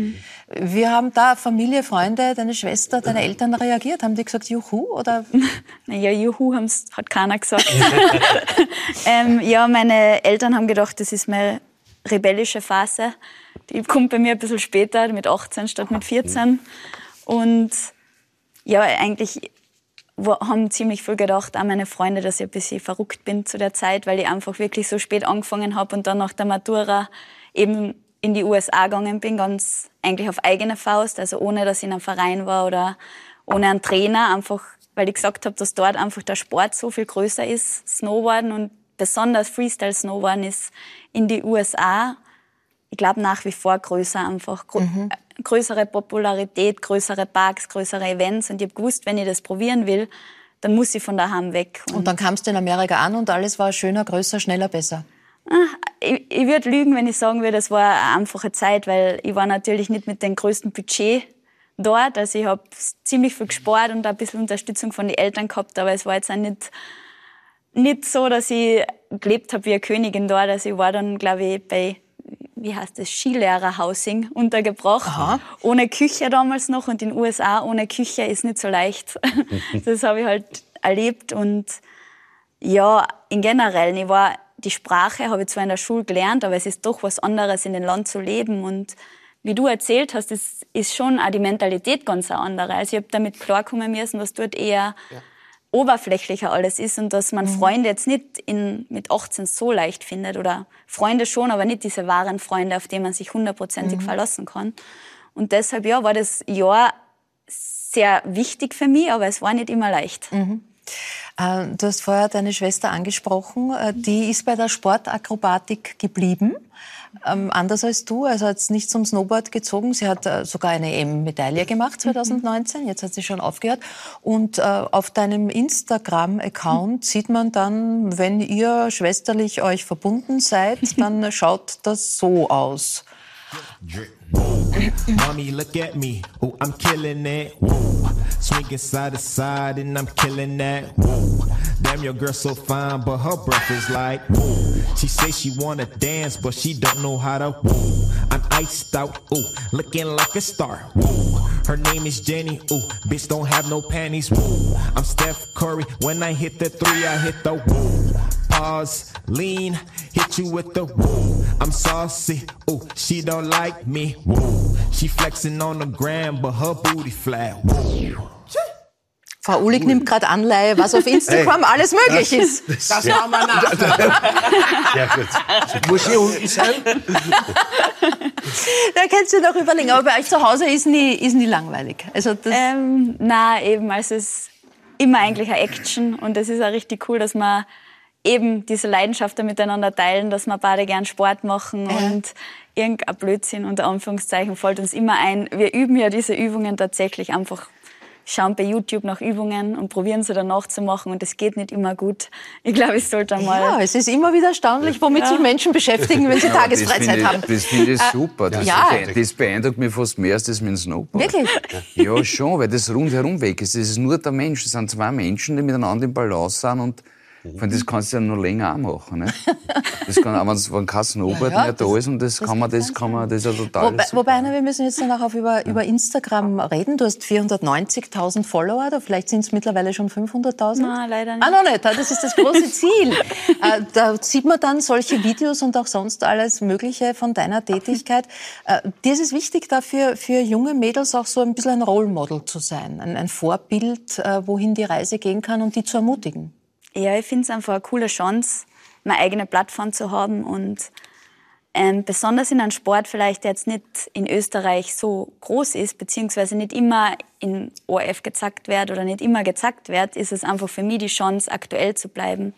Wir haben da Familie, Freunde, deine Schwester, deine Eltern reagiert. Haben die gesagt, juhu? Oder? Naja, Juhu haben's, hat keiner gesagt. ähm, ja, meine Eltern haben gedacht, das ist meine rebellische Phase. Die kommt bei mir ein bisschen später, mit 18 statt mit 14. Und ja, eigentlich haben ziemlich viel gedacht, auch meine Freunde, dass ich ein bisschen verrückt bin zu der Zeit, weil ich einfach wirklich so spät angefangen habe und dann nach der Matura eben in die USA gegangen bin, ganz eigentlich auf eigene Faust, also ohne, dass ich in einem Verein war oder ohne einen Trainer, einfach weil ich gesagt habe, dass dort einfach der Sport so viel größer ist, Snowboarden und besonders Freestyle-Snowboarden ist in die USA, ich glaube nach wie vor größer einfach. Grö Mhm. äh, größere Popularität, größere Parks, größere Events. Und ich habe gewusst, wenn ich das probieren will, dann muss ich von daheim weg. Und dann kamst du in Amerika an und alles war schöner, größer, schneller, besser. Ah, ich, ich würde lügen, wenn ich sagen würde, es war eine einfache Zeit, weil ich war natürlich nicht mit dem größten Budget dort. Also ich habe ziemlich viel gespart und ein bisschen Unterstützung von den Eltern gehabt, aber es war jetzt auch nicht, nicht so, dass ich gelebt habe wie eine Königin dort. Also ich war dann, glaube ich, bei, wie heißt das, Skilehrerhousing untergebracht. Ohne Küche damals noch und in den USA ohne Küche ist nicht so leicht. das habe ich halt erlebt und ja, in generell. Ich war, die Sprache habe ich zwar in der Schule gelernt, aber es ist doch was anderes, in dem Land zu leben. Und wie du erzählt hast, ist, ist schon auch die Mentalität ganz eine andere. Also ich habe damit klarkommen müssen, dass dort eher oberflächlicher alles ist und dass man Freunde jetzt nicht in, mit 18 so leicht findet oder Freunde schon, aber nicht diese wahren Freunde, auf die man sich hundertprozentig verlassen kann. Und deshalb, ja, war das Jahr sehr wichtig für mich, aber es war nicht immer leicht. Äh, Du hast vorher deine Schwester angesprochen. Äh, Die ist bei der Sportakrobatik geblieben. Ähm, anders als du, also hat es nicht zum Snowboard gezogen. Sie hat äh, sogar eine EM-Medaille gemacht 2019. Jetzt hat sie schon aufgehört. Und äh, auf deinem Instagram-Account sieht man dann, wenn ihr schwesterlich euch verbunden seid, dann schaut das so aus. Mommy, look at me. Oh, I'm killing it. Whoa. Swinging side to side and I'm killing that. Whoa. Damn, your girl so fine, but her breath is like, whoa. She say she wanna dance, but she don't know how to. Whoa. I'm iced out. Ooh, looking like a star. Whoa. Her name is Jenny. Ooh, bitch don't have no panties. Whoa. I'm Steph Curry. When I hit the three, I hit the whoa. Pause, lean, hit you with the woo. I'm saucy, ooh, she don't like me, woo. She flexing on the gram, but her booty flat, woo. Frau Uhlig nimmt gerade Anleihe, was auf Instagram Hey, alles möglich das- ist. das- Das machen wir nach. Ja, gut. Muss hier unten sein? Da kannst du noch überlegen. Aber bei euch zu Hause ist nie, ist nie langweilig. Also das Ähm, na eben, also es ist immer eigentlich eine Action und es ist auch richtig cool, dass wir eben diese Leidenschaft da miteinander teilen, dass wir beide gern Sport machen Ja. und irgendein Blödsinn unter Anführungszeichen fällt uns immer ein. Wir üben ja diese Übungen tatsächlich einfach schauen bei YouTube nach Übungen und probieren sie dann nachzumachen und es geht nicht immer gut. Ich glaube, ich sollte mal... Ja, es ist immer wieder erstaunlich, womit Ja. sich Menschen beschäftigen, wenn sie Ja, das Tagesfreizeit ich- haben. Das finde ich Äh, super. Das, ja. beeindruckt- das beeindruckt mich fast mehr als das mit dem Snowboard. Wirklich? Ja, schon, weil das rundherum weg ist. Das ist nur der Mensch. Das sind zwei Menschen, die miteinander im Balance sind und von das kannst du ja noch länger auch machen. Ne? Das kann, auch wenn's- wenn kein Snowboard Ja, ja, mehr da ist und das, kann man, das kann man, das ist ja total Wobei, wobei, Anna, wir müssen jetzt dann auch auf über, über Instagram reden. Du hast 490.000 Follower, oder vielleicht sind es mittlerweile schon 500.000. Nein, leider nicht. Ah, noch nicht. Das ist das große Ziel. äh, da sieht man dann solche Videos und auch sonst alles Mögliche von deiner Tätigkeit. Äh, dir ist es wichtig, dafür für junge Mädels auch so ein bisschen ein Role Model zu sein, ein, ein Vorbild, äh, wohin die Reise gehen kann und die zu ermutigen. Ja, ich finde es einfach eine coole Chance, eine eigene Plattform zu haben und ähm, besonders in einem Sport vielleicht, der jetzt nicht in Österreich so groß ist, beziehungsweise nicht immer in ORF gezackt wird oder nicht immer gezackt wird, ist es einfach für mich die Chance, aktuell zu bleiben.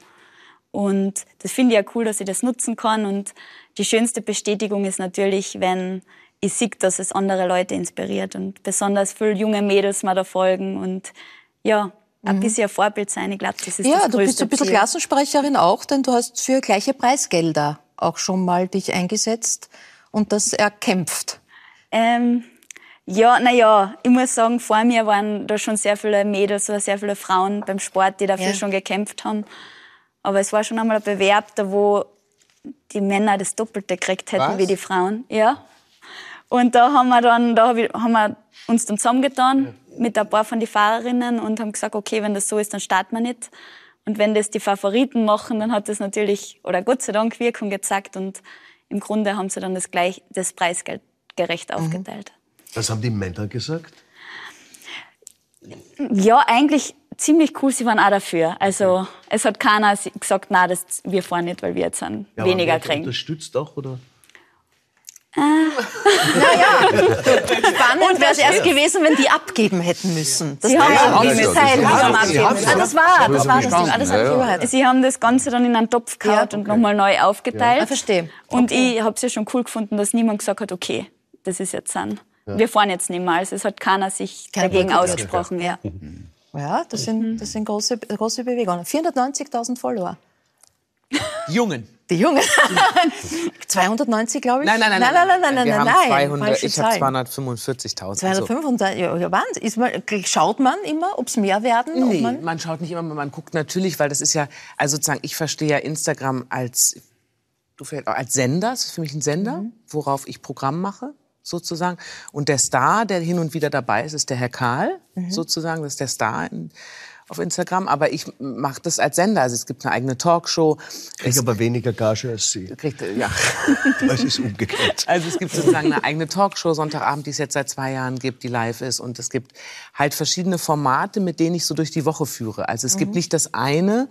Und das finde ich ja cool, dass ich das nutzen kann. Und die schönste Bestätigung ist natürlich, wenn ich sehe, dass es andere Leute inspiriert und besonders viele junge Mädels mir da folgen und ja, ein Mhm. bisschen ein Vorbild sein. Ich glaube, das ist Ja, das du größte bist ein bisschen Ziel. Klassensprecherin auch, denn du hast für gleiche Preisgelder auch schon mal dich eingesetzt und das erkämpft. Ähm, ja, na ja, ich muss sagen, vor mir waren da schon sehr viele Mädels oder sehr viele Frauen beim Sport, die dafür Ja. schon gekämpft haben. Aber es war schon einmal ein Bewerb, da wo die Männer das Doppelte gekriegt hätten Was? wie die Frauen. Ja. Und da haben wir dann, da hab ich, haben wir uns dann zusammengetan mit ein paar von den Fahrerinnen und haben gesagt, okay, wenn das so ist, dann starten wir nicht. Und wenn das die Favoriten machen, dann hat das natürlich, oder Gott sei Dank, Wirkung gezeigt und im Grunde haben sie dann das, gleich, das Preisgeld gerecht aufgeteilt. Was haben die Männer gesagt? Ja, eigentlich ziemlich cool, sie waren auch dafür. Also es hat keiner gesagt, na, das, wir fahren nicht, weil wir jetzt sind Ja, weniger kriegen. Unterstützt auch, oder? Spannend wäre es erst gewesen, wenn die abgeben hätten müssen. Das Sie haben haben Teil. abgegeben. Ah, das war, das war das Ding. Alles ich überhört. Sie haben das Ganze dann in einen Topf gehauen und nochmal neu aufgeteilt. Ah, verstehe. Und ich habe es ja schon cool gefunden, dass niemand gesagt hat, okay, das ist jetzt an. Ja. Wir fahren jetzt nicht mehr. Also es hat keiner sich Keiner dagegen boykottiert. ausgesprochen. Ja. Ja, das sind, das sind große, große Bewegungen. 490.000 Follower. Jungen. Die Jungen. 290, glaube ich. Nein, nein, nein, nein, nein, nein, nein, nein, Wir haben nein, 200, falsche ich habe Zahlen. 245.000. Also, 235, ja, Wahnsinn. Ist man, schaut man immer, ob es mehr werden? Nee, man, man schaut nicht immer, man guckt natürlich, weil das ist ja, also sozusagen, ich verstehe ja Instagram als, du vielleicht auch als Sender, es ist für mich ein Sender, Mhm. worauf ich Programm mache, sozusagen. Und der Star, der hin und wieder dabei ist, ist der Herr Karl, Mhm. sozusagen, das ist der Star in, auf Instagram. Aber ich mache das als Sender, also es gibt eine eigene Talkshow. Krieg aber weniger Gage als Sie. Kriegt, ja. Es ist umgekehrt. Also es gibt sozusagen eine eigene Talkshow Sonntagabend, die es jetzt seit zwei Jahren gibt, die live ist. Und es gibt halt verschiedene Formate, mit denen ich so durch die Woche führe. Also es gibt Mhm. nicht das eine,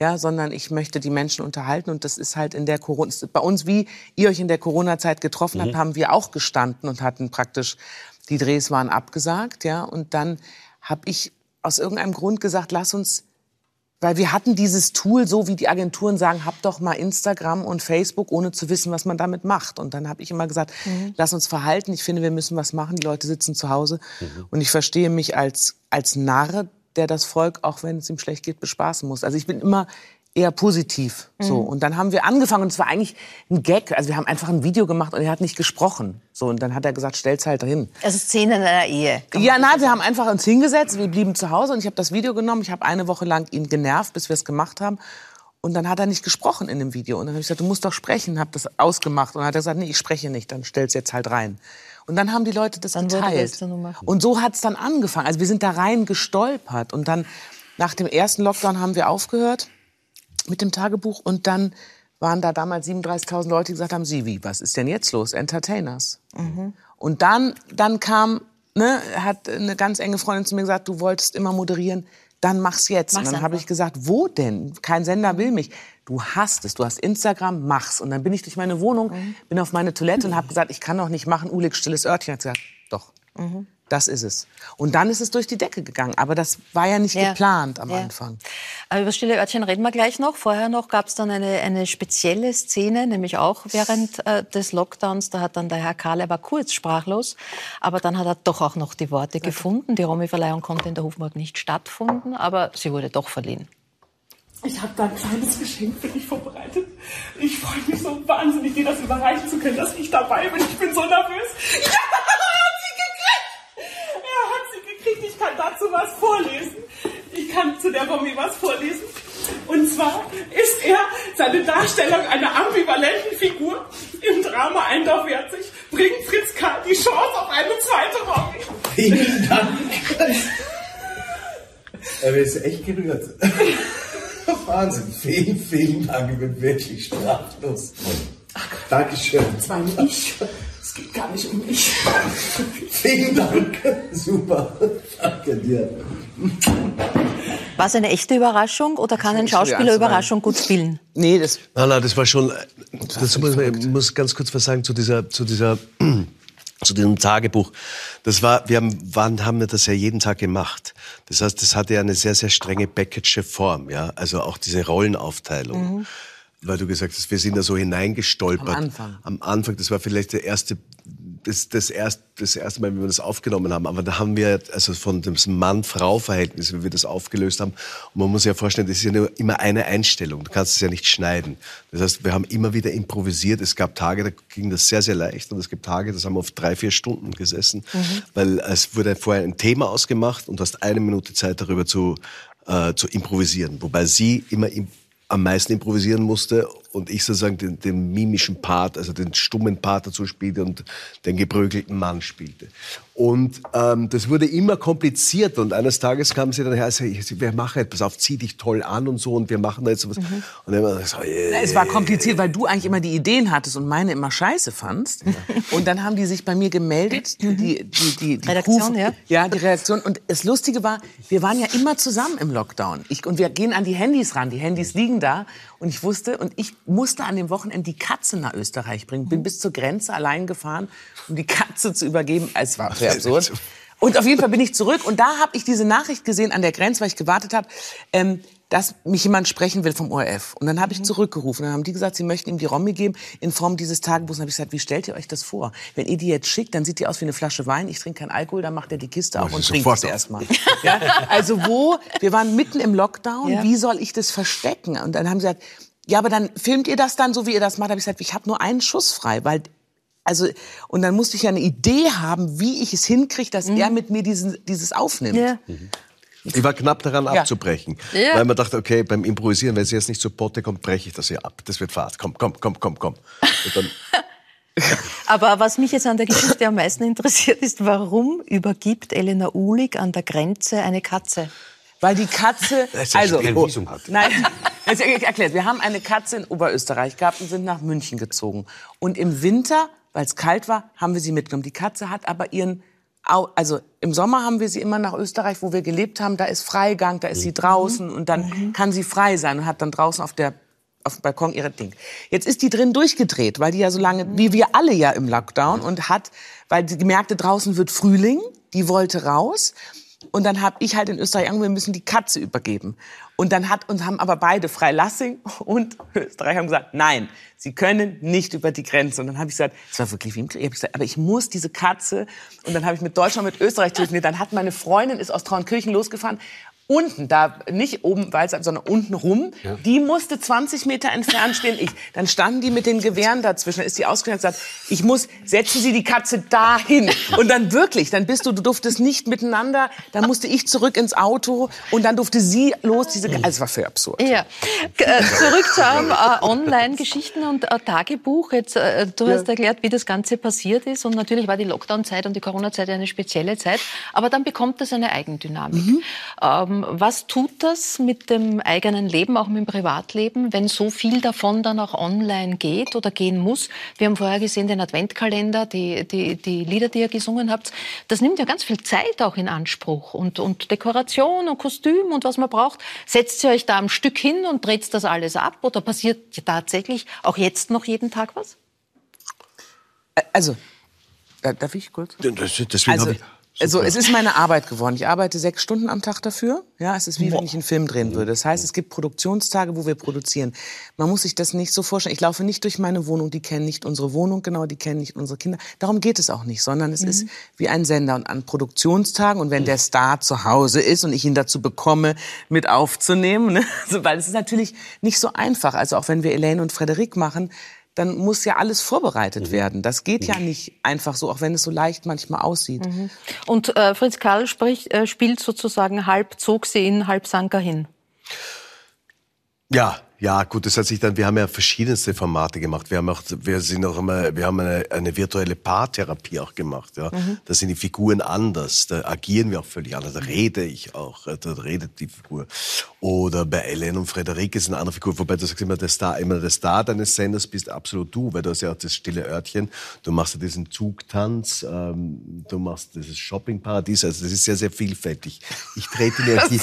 ja, sondern ich möchte die Menschen unterhalten. Und das ist halt in der Corona, bei uns, wie ihr euch in der Corona-Zeit getroffen habt, Mhm. haben wir auch gestanden und hatten praktisch, die Drehs waren abgesagt, ja. Und dann habe ich aus irgendeinem Grund gesagt, lass uns Weil wir hatten dieses Tool, so wie die Agenturen sagen, habt doch mal Instagram und Facebook, ohne zu wissen, was man damit macht. Und dann habe ich immer gesagt, Mhm. lass uns verhalten. Ich finde, wir müssen was machen. Die Leute sitzen zu Hause. Und ich verstehe mich als, als Narr, der das Volk, auch wenn es ihm schlecht geht, bespaßen muss. Also ich bin immer eher positiv. So. Mhm. Und dann haben wir angefangen und es war eigentlich ein Gag. Also wir haben einfach ein Video gemacht und er hat nicht gesprochen. So. Und dann hat er gesagt, stell's halt dahin. Also Szenen einer Ehe. Ja, nein, wir haben einfach uns hingesetzt, wir blieben zu Hause und ich habe das Video genommen. Ich habe eine Woche lang ihn genervt, bis wir es gemacht haben. Und dann hat er nicht gesprochen in dem Video. Und dann habe ich gesagt, du musst doch sprechen, habe das ausgemacht. Und dann hat er gesagt, nee, ich spreche nicht, dann stell's jetzt halt rein. Und dann haben die Leute das Dann geteilt. Und so hat's dann angefangen. Also wir sind da rein gestolpert. Und dann nach dem ersten Lockdown haben wir aufgehört mit dem Tagebuch. Und dann waren da damals 37.000 Leute, die gesagt haben, Sie, wie, was ist denn jetzt los? Entertainers. Und dann, dann kam, ne, hat eine ganz enge Freundin zu mir gesagt, du wolltest immer moderieren, dann mach's jetzt. Mach's und dann habe ich gesagt, wo denn? Kein Sender will mich. Du hast es, du hast Instagram, mach's. Und dann bin ich durch meine Wohnung, Mhm. bin auf meine Toilette und habe gesagt, ich kann doch nicht machen, Ulik, stilles Örtchen. Hat gesagt, doch. Mhm. Das ist es. Und dann ist es durch die Decke gegangen. Aber das war ja nicht Ja. geplant am Ja. Anfang. Aber über Stille Örtchen reden wir gleich noch. Vorher noch gab es dann eine, eine spezielle Szene, nämlich auch während äh, des Lockdowns. Da hat dann der Herr Kahl, er war kurz sprachlos, aber dann hat er doch auch noch die Worte gefunden. Die Romy-Verleihung konnte in der Hofburg nicht stattfinden, aber sie wurde doch verliehen. Ich habe da ein kleines Geschenk für dich vorbereitet. Ich freue mich so wahnsinnig, dir das überreichen zu können, dass ich dabei bin. Ich bin so nervös. Ja, er hat sie gekriegt! Er hat sie gekriegt. Ich kann dazu was vorlesen. Ich kann zu der Romy was vorlesen. Und zwar ist er seine Darstellung einer ambivalenten Figur im Drama Eindorf bringt Fritz Karl die Chance auf eine zweite Romy. Vielen Dank. Er ist echt gerührt. Wahnsinn. Vielen, vielen Dank. Ich bin wirklich sprachlos. Dankeschön. Das war nicht ich. Es geht gar nicht um mich. Vielen Dank. Super. Danke dir. War es eine echte Überraschung oder kann ein Schauspieler Überraschung gut spielen? Nee, das. Nein, nein, das war schon. Das muss, ich muss ganz kurz was sagen zu dieser, zu dieser, zu diesem Tagebuch. Das war, wir haben, waren, haben wir das ja jeden Tag gemacht. Das heißt, das hatte ja eine sehr, sehr strenge Backage Form, ja. Also auch diese Rollenaufteilung. Mhm. Weil du gesagt hast, wir sind da so hineingestolpert. Am Anfang. Am Anfang, das war vielleicht der erste, das, das, erst, das erste Mal, wie wir das aufgenommen haben. Aber da haben wir, also von dem Mann-Frau-Verhältnis, wie wir das aufgelöst haben. Und man muss sich ja vorstellen, das ist ja nur immer eine Einstellung. Du kannst es ja nicht schneiden. Das heißt, wir haben immer wieder improvisiert. Es gab Tage, da ging das sehr, sehr leicht. Und es gibt Tage, das haben wir auf drei, vier Stunden gesessen. Weil es wurde vorher ein Thema ausgemacht und du hast eine Minute Zeit darüber zu, äh, zu improvisieren. Wobei sie immer im am meisten improvisieren musste und ich sozusagen den, den mimischen Part, also den stummen Part dazu spielte und den geprügelten Mann spielte. Und ähm, das wurde immer komplizierter und eines Tages kam sie dann her, also, wir machen etwas auf, zieh dich toll an und so und wir machen da jetzt sowas. Und dann immer so, äh, Na, Es war kompliziert, weil du eigentlich immer die Ideen hattest und meine immer scheiße fandst. Und dann haben die sich bei mir gemeldet, die, die, die, die Redaktion, Crew- ja? Ja, die Redaktion. Und das Lustige war, wir waren ja immer zusammen im Lockdown. Ich, und wir gehen an die Handys ran. Die Handys liegen da. Und ich wusste, und ich musste an dem Wochenende die Katze nach Österreich bringen. Bin bis zur Grenze allein gefahren, um die Katze zu übergeben. Es war sehr absurd. Und auf jeden Fall bin ich zurück. Und da habe ich diese Nachricht gesehen an der Grenze, weil ich gewartet habe, ähm, dass mich jemand sprechen will vom ORF. Und dann habe ich zurückgerufen. Dann haben die gesagt, sie möchten ihm die Romy geben in Form dieses Tagebuchs. Und habe ich gesagt, wie stellt ihr euch das vor? Wenn ihr die jetzt schickt, dann sieht die aus wie eine Flasche Wein. Ich trinke keinen Alkohol, dann macht er die Kiste auf Mach und trinkt es auf. erstmal. Ja? Also wo? Wir waren mitten im Lockdown. Ja. Wie soll ich das verstecken? Und dann haben sie gesagt, ja, aber dann filmt ihr das dann so, wie ihr das macht. habe ich gesagt, ich habe nur einen Schuss frei, weil also und dann musste ich ja eine Idee haben, wie ich es hinkriege, dass er mit mir diesen, dieses aufnimmt. Ja. Ich war knapp daran Ja. abzubrechen. Ja. Weil man dachte, okay, beim Improvisieren, wenn sie jetzt nicht zu Potte kommt, breche ich das hier ab. Das wird Fahrt. Komm, komm, komm, komm, komm. Und dann, Aber was mich jetzt an der Geschichte am meisten interessiert, ist, warum übergibt Elena Uhlig an der Grenze eine Katze? Weil die Katze, also kein Visum hat. Nein, also ich erklärt. Wir haben eine Katze in Oberösterreich gehabt und sind nach München gezogen. Und im Winter, weil es kalt war, haben wir sie mitgenommen. Die Katze hat aber ihren, also im Sommer haben wir sie immer nach Österreich, wo wir gelebt haben. Da ist Freigang, da ist sie draußen und dann kann sie frei sein und hat dann draußen auf der auf dem Balkon ihre Ding. Jetzt ist die drin durchgedreht, weil die ja so lange, wie wir alle ja im Lockdown und hat, weil sie gemerkte, draußen wird Frühling, die wollte raus. Und dann habe ich halt in Österreich angerufen, wir müssen die Katze übergeben. Und dann hat uns haben aber beide Freilassing und Österreich haben gesagt, nein, sie können nicht über die Grenze. Und dann habe ich gesagt, es war wirklich wie im Krieg. Ich gesagt, aber ich muss diese Katze. Und dann habe ich mit Deutschland, mit Österreich telefoniert. Dann hat meine Freundin ist aus Traunkirchen losgefahren unten, da nicht oben Walzer, sondern unten rum, Ja. die musste 20 Meter entfernt stehen. Ich, dann standen die mit den Gewehren dazwischen. Dann ist die ausgegangen und hat gesagt, ich muss, setzen Sie die Katze dahin. Und dann wirklich, dann bist du, du durftest nicht miteinander, dann musste ich zurück ins Auto und dann durfte sie los. Diese, also es war völlig absurd. Ja. Äh, zurück zu eurem äh, Online-Geschichten und äh, Tagebuch. Jetzt, äh, du hast erklärt, wie das Ganze passiert ist. Und natürlich war die Lockdown-Zeit und die Corona-Zeit eine spezielle Zeit. Aber dann bekommt das eine Eigendynamik. Ähm, was tut das mit dem eigenen Leben, auch mit dem Privatleben, wenn so viel davon dann auch online geht oder gehen muss? Wir haben vorher gesehen den Adventkalender, die, die, die Lieder, die ihr gesungen habt. Das nimmt ja ganz viel Zeit auch in Anspruch. Und, und Dekoration und Kostüm und was man braucht. Setzt ihr euch da am Stück hin und dreht das alles ab? Oder passiert tatsächlich auch jetzt noch jeden Tag was? Also, äh, darf ich kurz? Das, deswegen Also, habe ich. Also es ist meine Arbeit geworden. Ich arbeite sechs Stunden am Tag dafür. Ja, es ist wie wenn ich einen Film drehen würde. Das heißt, es gibt Produktionstage, wo wir produzieren. Man muss sich das nicht so vorstellen. Ich laufe nicht durch meine Wohnung, die kennen nicht unsere Wohnung genau, die kennen nicht unsere Kinder. Darum geht es auch nicht, sondern es ist wie ein Sender. Und an Produktionstagen und wenn der Star zu Hause ist und ich ihn dazu bekomme, mit aufzunehmen, ne? weil es ist natürlich nicht so einfach. Also auch wenn wir Elaine und Frederik machen, dann muss ja alles vorbereitet werden. Das geht ja nicht einfach so, auch wenn es so leicht manchmal aussieht. Und äh, Fritz Karl spricht, äh, spielt sozusagen halb zog sie in, halb sank er hin. Ja, ja, gut, das hat sich dann, wir haben ja verschiedenste Formate gemacht. Wir haben auch, wir sind auch immer, wir haben eine, eine virtuelle Paartherapie auch gemacht, ja. Mhm. Da sind die Figuren anders, da agieren wir auch völlig anders, da rede ich auch, äh, da redet die Figur. Oder bei Ellen und Frederik ist eine andere Figur, wobei du sagst immer, der Star, immer der Star deines Senders bist absolut du, weil du hast ja auch das stille Örtchen, du machst ja diesen Zugtanz, ähm, du machst dieses Shoppingparadies, also das ist sehr, sehr vielfältig. Ich trete mir Das die,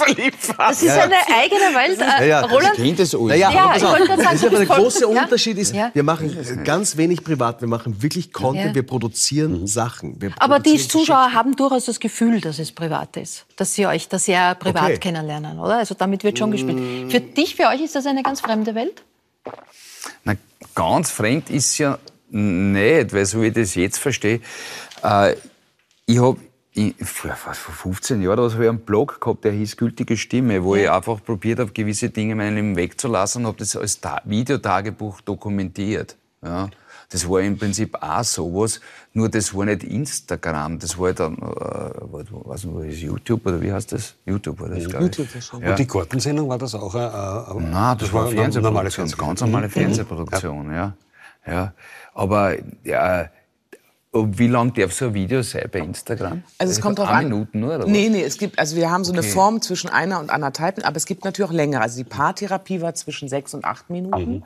Das ist Ja, eine eigene Welt. Äh, ja, ja. Roland, Kennt das alles. Ja, aber ich wollte sagen, das ist aber der große ja? Unterschied ist, Ja. wir machen ganz wenig privat, wir machen wirklich Content, Ja. wir produzieren Sachen. Wir aber die Zuschauer haben durchaus das Gefühl, dass es privat ist, dass sie euch da sehr privat Okay. kennenlernen, oder? Also damit wird schon gespielt. Für dich, für euch ist das eine ganz fremde Welt? Na, ganz fremd ist ja nicht, weil so wie ich das jetzt verstehe, äh, ich habe vor, was, vor 15 Jahren oder so habe ich einen Blog gehabt, der hieß Gültige Stimme, wo ich einfach probiert habe, gewisse Dinge in meinem Leben wegzulassen und habe das als Ta Videotagebuch dokumentiert. Ja. Das war im Prinzip auch sowas, nur das war nicht Instagram, das war dann, äh, was, was war das, YouTube oder wie heißt das? YouTube war das, glaube ich. YouTube wahrscheinlich. Und die Gartensendung war das auch? Äh, äh, Nein, das, war eine eine normale Fernsehproduktion, ganz normale Fernsehproduktion, ja. ja. Aber ja, wie lang darf so ein Video sein bei Instagram? Also es kommt drauf Eine an. Minuten nur, oder Nee, was? nee, es gibt, also wir haben so eine Okay. Form zwischen einer und anderthalb, aber es gibt natürlich auch längere. Also die Paartherapie war zwischen sechs und acht Minuten.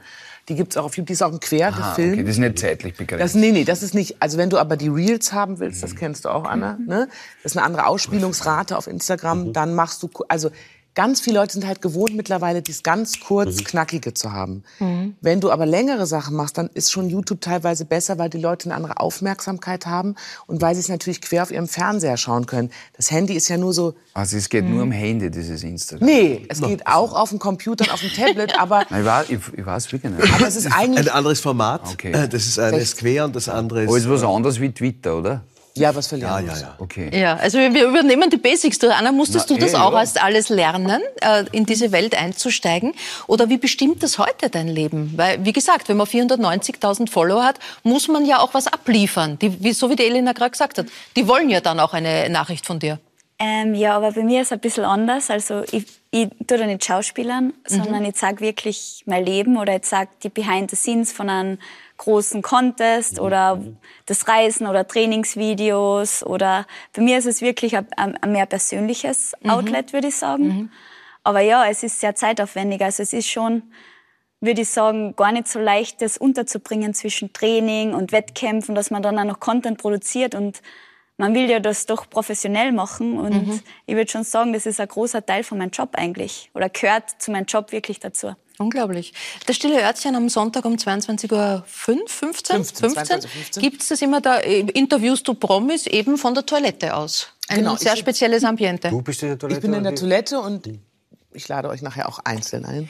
Die gibt's auch auf YouTube, die ist auch ein quer Ah, gefilmt. okay, das ist nicht zeitlich begrenzt. Das, nee, nee, das ist nicht, also wenn du aber die Reels haben willst, das kennst du auch, Anna, ne? Das ist eine andere Ausspielungsrate auf Instagram, dann machst du, also ganz viele Leute sind halt gewohnt mittlerweile, dies ganz kurz, knackige zu haben. Wenn du aber längere Sachen machst, dann ist schon YouTube teilweise besser, weil die Leute eine andere Aufmerksamkeit haben und weil sie es natürlich quer auf ihrem Fernseher schauen können. Das Handy ist ja nur so, Also es geht nur am Handy, dieses Instagram. nee, es geht auch auf dem Computer und auf dem Tablet, aber Nein, ich, weiß, ich, ich weiß wirklich nicht. Aber es ist eigentlich Ein anderes Format. Okay. Äh, Das ist eines quer und das andere ist. Aber ist was anderes wie Twitter, oder? Ja, was für ja, ja, ja. Okay. Ja, also wir übernehmen die Basics. Du, Anna, musstest Na, du das eh, auch ja. erst alles lernen, äh, in diese Welt einzusteigen? Oder wie bestimmt das heute dein Leben? Weil, wie gesagt, wenn man 490.000 Follower hat, muss man ja auch was abliefern. Die, wie, so wie die Elena gerade gesagt hat. Die wollen ja dann auch eine Nachricht von dir. Ähm, ja, aber bei mir ist es ein bisschen anders. Also ich, ich tue da nicht schauspielern, sondern ich zeige wirklich mein Leben oder ich zeige die Behind the Scenes von einem großen Contest oder das Reisen oder Trainingsvideos oder bei mir ist es wirklich ein, ein, ein mehr persönliches Outlet, würde ich sagen. Aber ja, es ist sehr zeitaufwendig. Also es ist schon, würde ich sagen, gar nicht so leicht, das unterzubringen zwischen Training und Wettkämpfen, dass man dann auch noch Content produziert und man will ja das doch professionell machen und ich würde schon sagen, das ist ein großer Teil von meinem Job eigentlich oder gehört zu meinem Job wirklich dazu. Unglaublich. Das stille Örtchen am Sonntag um 22.05 Uhr, 15, 15, 22, 15. Gibt es das immer, da äh, interviewst du Promis eben von der Toilette aus? Ein Genau, sehr spezielles Ambiente. Du bist in der Toilette? Ich bin in der? Toilette und ich lade euch nachher auch einzeln ein.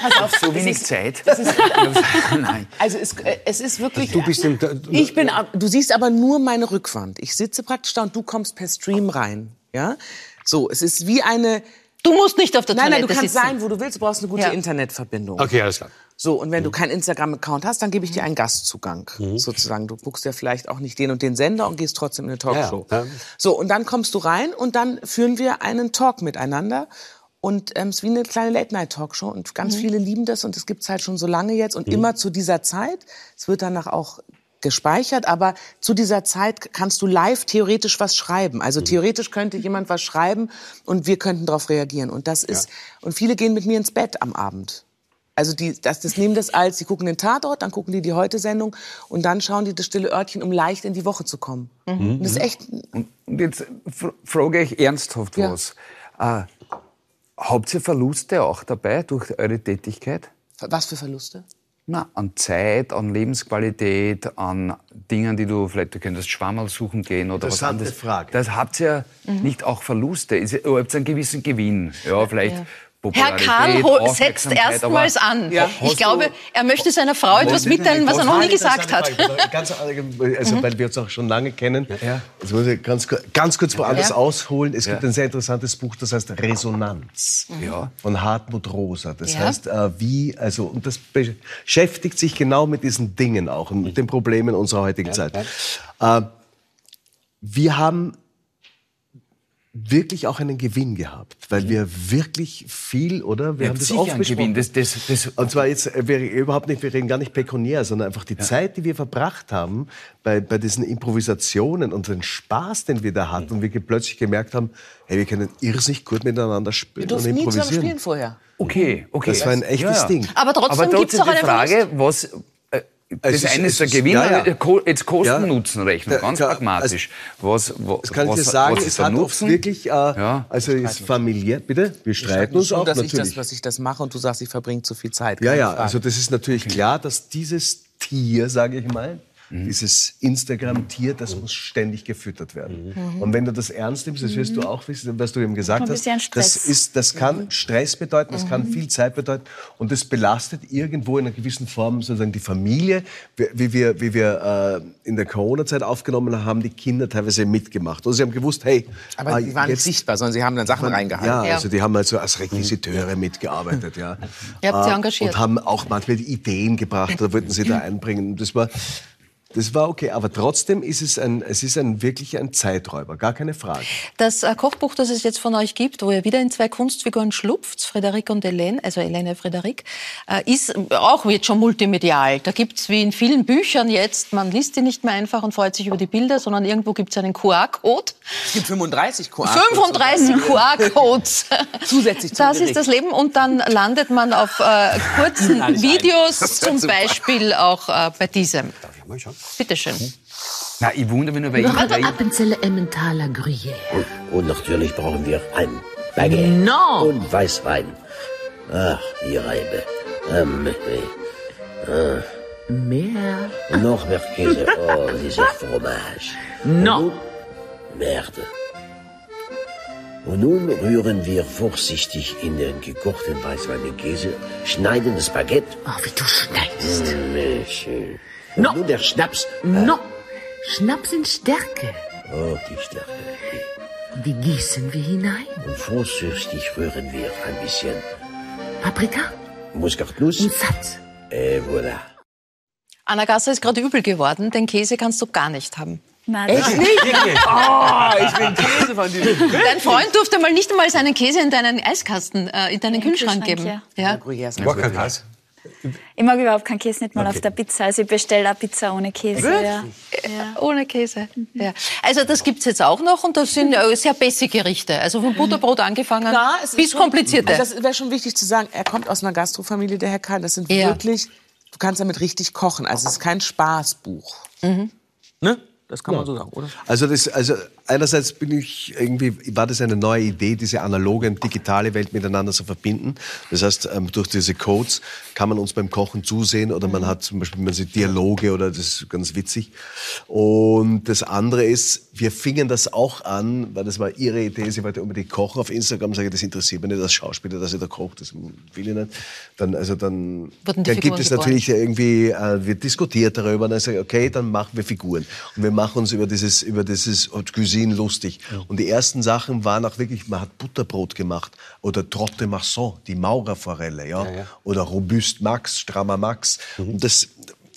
Pass auf, so wenig Zeit. Nein. Also es, äh, es ist wirklich. Du bist im, Ich bin, du siehst aber nur meine Rückwand. Ich sitze praktisch da und du kommst per Stream rein. Ja? So, es ist wie eine. Du musst nicht auf der Nein, nein, du Toilette kannst sitzen. sein, wo du willst. Du brauchst eine gute Ja. Internetverbindung. Okay, alles klar. So, und wenn du keinen Instagram-Account hast, dann gebe ich dir einen Gastzugang, Mhm. sozusagen. Du guckst ja vielleicht auch nicht den und den Sender und gehst trotzdem in eine Talkshow. Ja, ja. So, und dann kommst du rein und dann führen wir einen Talk miteinander. Und ähm, es ist wie eine kleine Late-Night-Talkshow und ganz Mhm. viele lieben das und es gibt's halt schon so lange jetzt und Mhm. immer zu dieser Zeit. Es wird danach auch gespeichert, aber zu dieser Zeit kannst du live theoretisch was schreiben. Also theoretisch könnte jemand was schreiben und wir könnten darauf reagieren. Und das ist, und viele gehen mit mir ins Bett am Abend. Also die, das, das nehmen das als, die gucken den Tatort, dann gucken die die Heute-Sendung und dann schauen die das stille Örtchen, um leicht in die Woche zu kommen. Und das ist echt, Und jetzt fr- frage ich ernsthaft Ja. was. Äh, habt ihr Verluste auch dabei durch eure Tätigkeit? was für Verluste? Na, an Zeit, an Lebensqualität, an Dingen, die du vielleicht, du könntest Schwammerl suchen gehen oder was Interessante anderes. Frage. Das habt ihr nicht auch Verluste. Ihr habt einen gewissen Gewinn. Ja, vielleicht Ja. Herr ho- setzt erstmals an. Ja. Ich glaube, er möchte seiner Frau etwas mitteilen, was er noch nie gesagt hat. Ganz, also, Mhm. weil wir uns auch schon lange kennen. Jetzt muss ich ganz, ganz kurz woanders Ja. ausholen. Es gibt Ja. ein sehr interessantes Buch, das heißt Resonanz. Ja. Von Hartmut Rosa. Das Ja. heißt, äh, wie, also, und das beschäftigt sich genau mit diesen Dingen auch und mit den Problemen unserer heutigen Zeit. Äh, wir haben wirklich auch einen Gewinn gehabt, weil wir wirklich viel, oder? Wir Ihr haben das besprochen. Gewinn. Das, das, das, Und zwar jetzt, äh, wir, überhaupt nicht, wir reden gar nicht pekuniär, sondern einfach die Zeit, die wir verbracht haben bei, bei diesen Improvisationen und den Spaß, den wir da hatten und wir plötzlich gemerkt haben, hey, wir können irrsinnig gut miteinander Wir spielen und durften nie zusammen improvisieren. spielen vorher. okay, okay. Das war ein echtes Ding. Aber trotzdem gibt's die auch einen Frage, was... Das ist- eine ist der Gewinn, ja, ja. jetzt Kosten-Nutzen-Rechnung, Ja, ganz klar, pragmatisch. Was, was, Das kann ich was, dir sagen, was es ist der hat Nutzen? wirklich, äh, Ja. also ist familiär, bitte? Wir streiten uns schon, auch dass ich, natürlich. das, dass ich das mache und du sagst, ich verbringe zu viel Zeit. Ja, ja, Frage. also das ist natürlich klar, dass dieses Tier, sage ich mal, Mhm. dieses Instagram-Tier, das muss ständig gefüttert werden. Mhm. Und wenn du das ernst nimmst, das wirst du auch wissen, was du eben gesagt Ein hast, bisschen das, Stress. ist, das kann Stress bedeuten, das Mhm. kann viel Zeit bedeuten und das belastet irgendwo in einer gewissen Form sozusagen die Familie. Wie- wir, wie wir äh, in der Corona-Zeit aufgenommen haben, haben die Kinder teilweise mitgemacht. Also sie haben gewusst, hey, Aber äh, die waren nicht jetzt- sichtbar, sondern sie haben dann Sachen reingehalten. ja, Ja. also die haben also als Requisiteure mitgearbeitet, ja. Ihr habt sie Äh, engagiert. Und haben auch manchmal die Ideen gebracht, da wollten sie da einbringen. Das war, das war okay, aber trotzdem ist es ein, es ist ein wirklich ein Zeiträuber, gar keine Frage. Das äh, Kochbuch, das es jetzt von euch gibt, wo ihr wieder in zwei Kunstfiguren schlupft, Frederik und Helene, also Helene Frederik, äh, ist auch jetzt schon multimedial. Da gibt's wie in vielen Büchern jetzt, man liest die nicht mehr einfach und freut sich über die Bilder, sondern irgendwo gibt's einen QR-Code. Es gibt 35 QR. 35 QR-Codes. Zusätzlich zum Das ist Gericht. das Leben und dann landet man auf äh, kurzen. Videos, zum super. Beispiel auch äh, bei diesem. Mal schauen. Bitte schön. Na, ich wundere mich nur, weil Noch ich, eine Appenzelle Emmentaler Gruyère. Und natürlich brauchen wir ein Baguette. No. Und Weißwein. Ach, die Reibe. Ähm, äh, Mehr. und noch mehr Käse. Oh, dieser Fromage. No. Und nun, Merde. Und nun rühren wir vorsichtig in den gekochten Weißwein den Käse, schneiden das Baguette. Oh, wie du schneidest. Mm, schön. No. Nun der Schnaps. No. Schnaps in Stärke. Oh, die Stärke. Die gießen wir hinein. Und vorsichtig rühren wir ein bisschen Paprika Muskatnuss. und Salz. Et voilà. Anna Gasser ist gerade übel geworden, den Käse kannst du gar nicht haben. Nein, Echt nicht? Oh, ich will Käse von dir. Dein Freund durfte mal nicht einmal seinen Käse in deinen Eiskasten, äh, in deinen Kühlschrank Kühlschrank, geben. ja. Ja. Gruyère Ich mag überhaupt keinen Käse, nicht mal auf der Pizza. Also ich bestelle eine Pizza ohne Käse. Ja. Ja, Ohne Käse. Ja. Also das gibt's jetzt auch noch und das sind äh, sehr basic Gerichte. Also von Butterbrot angefangen es ist bis komplizierte. Also das wäre schon wichtig zu sagen. Er kommt aus einer Gastrofamilie, der Herr Karl. Das sind Ja. wirklich, du kannst damit richtig kochen. Also es ist kein Spaßbuch. Mhm. Ne? Das kann man so sagen, oder? Also, das, also einerseits bin ich irgendwie, war das eine neue Idee, diese analoge und digitale Welt miteinander zu verbinden. Das heißt, ähm, durch diese Codes kann man uns beim Kochen zusehen oder man hat zum Beispiel man sieht Dialoge oder das ist ganz witzig. Und das andere ist, wir fingen das auch an, weil das war ihre Idee, sie wollte unbedingt kochen auf Instagram, sage ich, das interessiert mich nicht als Schauspieler, dass ich da koche, das will ich nicht. Dann, also dann, dann gibt Figuren es geboren? natürlich irgendwie, äh, wird diskutiert darüber, und dann sage ich, okay, dann machen wir Figuren. Und wir machen uns über dieses, über dieses Cuisine lustig. Und die ersten Sachen waren auch wirklich, man hat Butterbrot gemacht oder Trotte Marson, die Maurerforelle, ja, oder Robust Max, Strammer Max. Und das,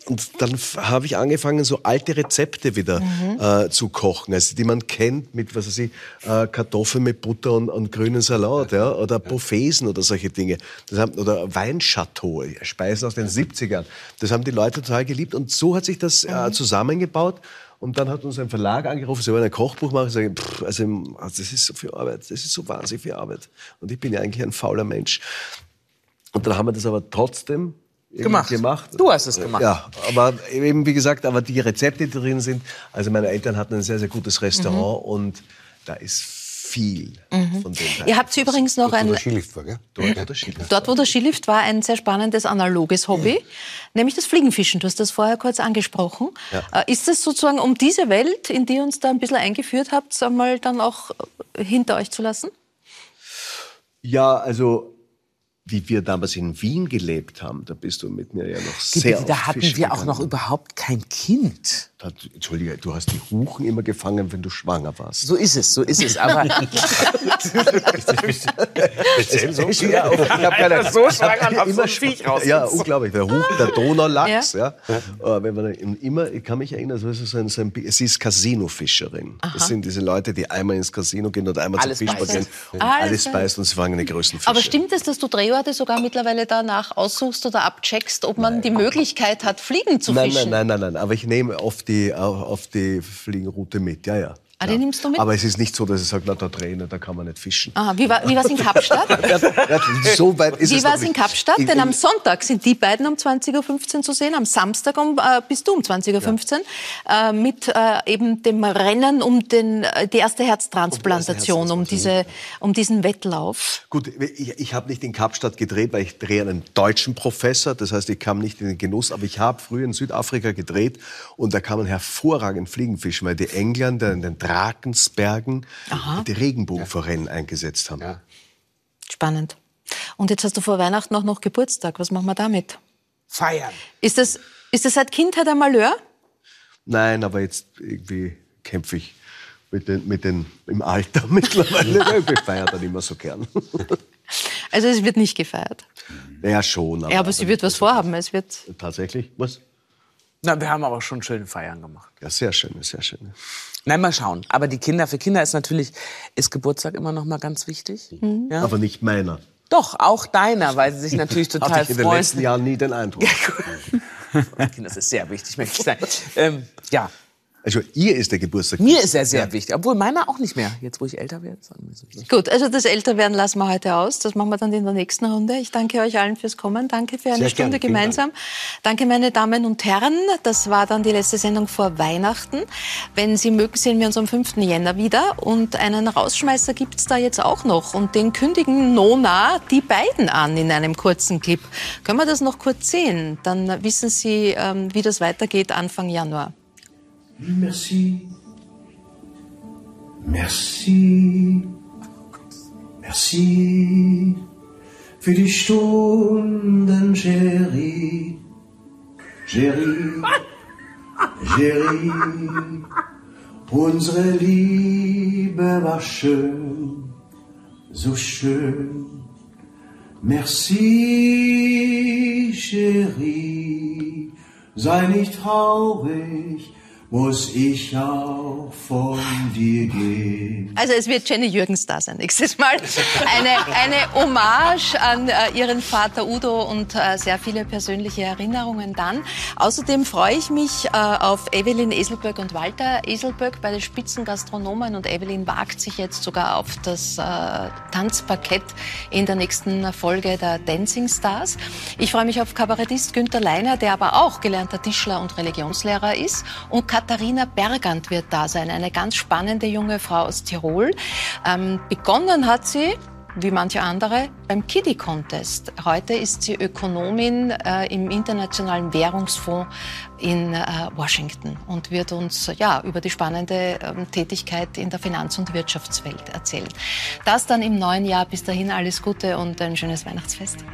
und dann habe ich angefangen, so alte Rezepte wieder Mhm. äh, zu kochen, also die man kennt mit, was weiß ich, äh, Kartoffeln mit Butter und, und grünen Salat, ja, oder Buffeten oder solche Dinge. Das haben, oder Weinchateau, Speisen aus den 70ern. Das haben die Leute total geliebt und so hat sich das äh, zusammengebaut. Und dann hat uns ein Verlag angerufen, sie wollen ein Kochbuch machen. Ich sage, pff, also, also das ist so viel Arbeit, das ist so wahnsinnig viel Arbeit. Und ich bin ja eigentlich ein fauler Mensch. Und dann haben wir das aber trotzdem Gemacht. gemacht. Du hast es gemacht. Ja, aber eben wie gesagt, aber die Rezepte, die drin sind, also meine Eltern hatten ein sehr, sehr gutes Restaurant und da ist viel Mhm. von dem Ihr habt übrigens noch ein, Skilift war, gell? Dort, wo der Skilift dort wo der Skilift war, ein sehr spannendes analoges Hobby, nämlich das Fliegenfischen. Du hast das vorher kurz angesprochen. Ja. Äh, Ist das sozusagen, um diese Welt, in die ihr uns da ein bisschen eingeführt habt, einmal dann auch äh, hinter euch zu lassen? Ja, also wie wir damals in Wien gelebt haben, da bist du mit mir ja noch sehr da oft hatten wir auch noch überhaupt kein Kind. Da, Entschuldige, du hast die Huchen immer gefangen, wenn du schwanger warst. So ist es, so ist es. Aber Speziell so? Ich- Ja, ich hab keine, so ich schwanger und immer schwa- raus. Ja, unglaublich. Der Huchen, der Donaulachs, ja. Äh, Wenn man immer, ich kann mich erinnern, so ist es, ein, so ein, sie ist Casino-Fischerin. Das sind diese Leute, die einmal ins Casino gehen oder einmal Alles zum gehen und Alles alles beißen. beißen und sie fangen die größten Fische. Aber stimmt es, dass du Drehorte sogar mittlerweile danach aussuchst oder abcheckst, ob man die Möglichkeit hat, Fliegen zu nein, fischen? nein, nein, nein, nein. Aber ich nehme oft die, auf, die Fliegenroute mit, ja, ja. Ah, die nimmst du mit? Aber es ist nicht so, dass ich sage, na, da drehen, da kann man nicht fischen. Aha, wie war es in Kapstadt? Ja, so weit ist Wie war es in. Kapstadt? In- Denn am Sonntag sind die beiden um 20.15 Uhr zu sehen, am Samstag um, äh, bist du um 20.15 Uhr äh, mit äh, eben dem Rennen um den, äh, die erste Herztransplantation, um, diese, um diesen Wettlauf. Gut, ich, ich habe nicht in Kapstadt gedreht, weil ich drehe einen deutschen Professor. Das heißt, ich kam nicht in den Genuss. Aber ich habe früher in Südafrika gedreht und da kann man hervorragend Fliegen fischen, weil die Engländer in den Drakensbergen die Regenbogenforellen eingesetzt haben. Spannend. Und jetzt hast du vor Weihnachten auch noch Geburtstag. Was machen wir damit? Feiern. Ist das, ist das seit Kindheit ein Malheur? Nein, aber jetzt irgendwie kämpfe ich mit den, mit den im Alter mittlerweile. ich feiere dann immer so gern. Also es wird nicht gefeiert. Ja, schon. ja, aber sie wird was vorhaben. Es wird Tatsächlich? Was? Na, wir haben aber schon schöne Feiern gemacht. Ja, sehr schön, sehr schön. Nein, mal schauen. Aber die Kinder, für Kinder ist natürlich, ist Geburtstag immer noch mal ganz wichtig. Mhm. Ja? Aber nicht meiner. Doch, auch deiner, weil sie sich natürlich total Hatte ich in den letzten Jahren nie den Eindruck. Das ist sehr wichtig, möchte ich sagen. Ähm, ja. Also ihr ist der Geburtstag. Mir ist er sehr wichtig, obwohl meiner auch nicht mehr. Jetzt, wo ich älter werde, sagen wir so. Gut, also das Älterwerden lassen wir heute aus. Das machen wir dann in der nächsten Runde. Ich danke euch allen fürs Kommen. Danke für eine Sehr Stunde gerne, vielen gemeinsam. Danke, meine Damen und Herren. Das war dann die letzte Sendung vor Weihnachten. Wenn Sie mögen, sehen wir uns am 5. Jänner wieder. Und einen Rausschmeißer gibt's da jetzt auch noch. Und den kündigen Nona die beiden an in einem kurzen Clip. Können wir das noch kurz sehen? Dann wissen Sie, ähm, wie das weitergeht Anfang Januar. Merci. Merci. Merci für die Stunden, Jerry. Jerry. Jerry. Unsere Liebe war schön, so schön. Merci, Chérie, sei nicht traurig, muss ich auch von dir gehen. Also es wird Jenny Jürgens da sein nächstes Mal. Eine, eine Hommage an äh, ihren Vater Udo und äh, sehr viele persönliche Erinnerungen dann. Außerdem freue ich mich äh, auf Evelyn Eselböck und Walter Eselböck, beide Spitzengastronomen. Und Evelyn wagt sich jetzt sogar auf das äh, Tanzparkett in der nächsten Folge der Dancing Stars. Ich freue mich auf Kabarettist Günther Leiner, der aber auch gelernter Tischler und Religionslehrer ist. Und Katrin Katharina Bergant wird da sein, eine ganz spannende junge Frau aus Tirol. Ähm, begonnen hat sie wie manche andere beim Kiddie Contest. Heute ist sie Ökonomin äh, im Internationalen Währungsfonds in äh, Washington und wird uns ja über die spannende ähm, Tätigkeit in der Finanz- und Wirtschaftswelt erzählen. Das dann im neuen Jahr. Bis dahin alles Gute und ein schönes Weihnachtsfest.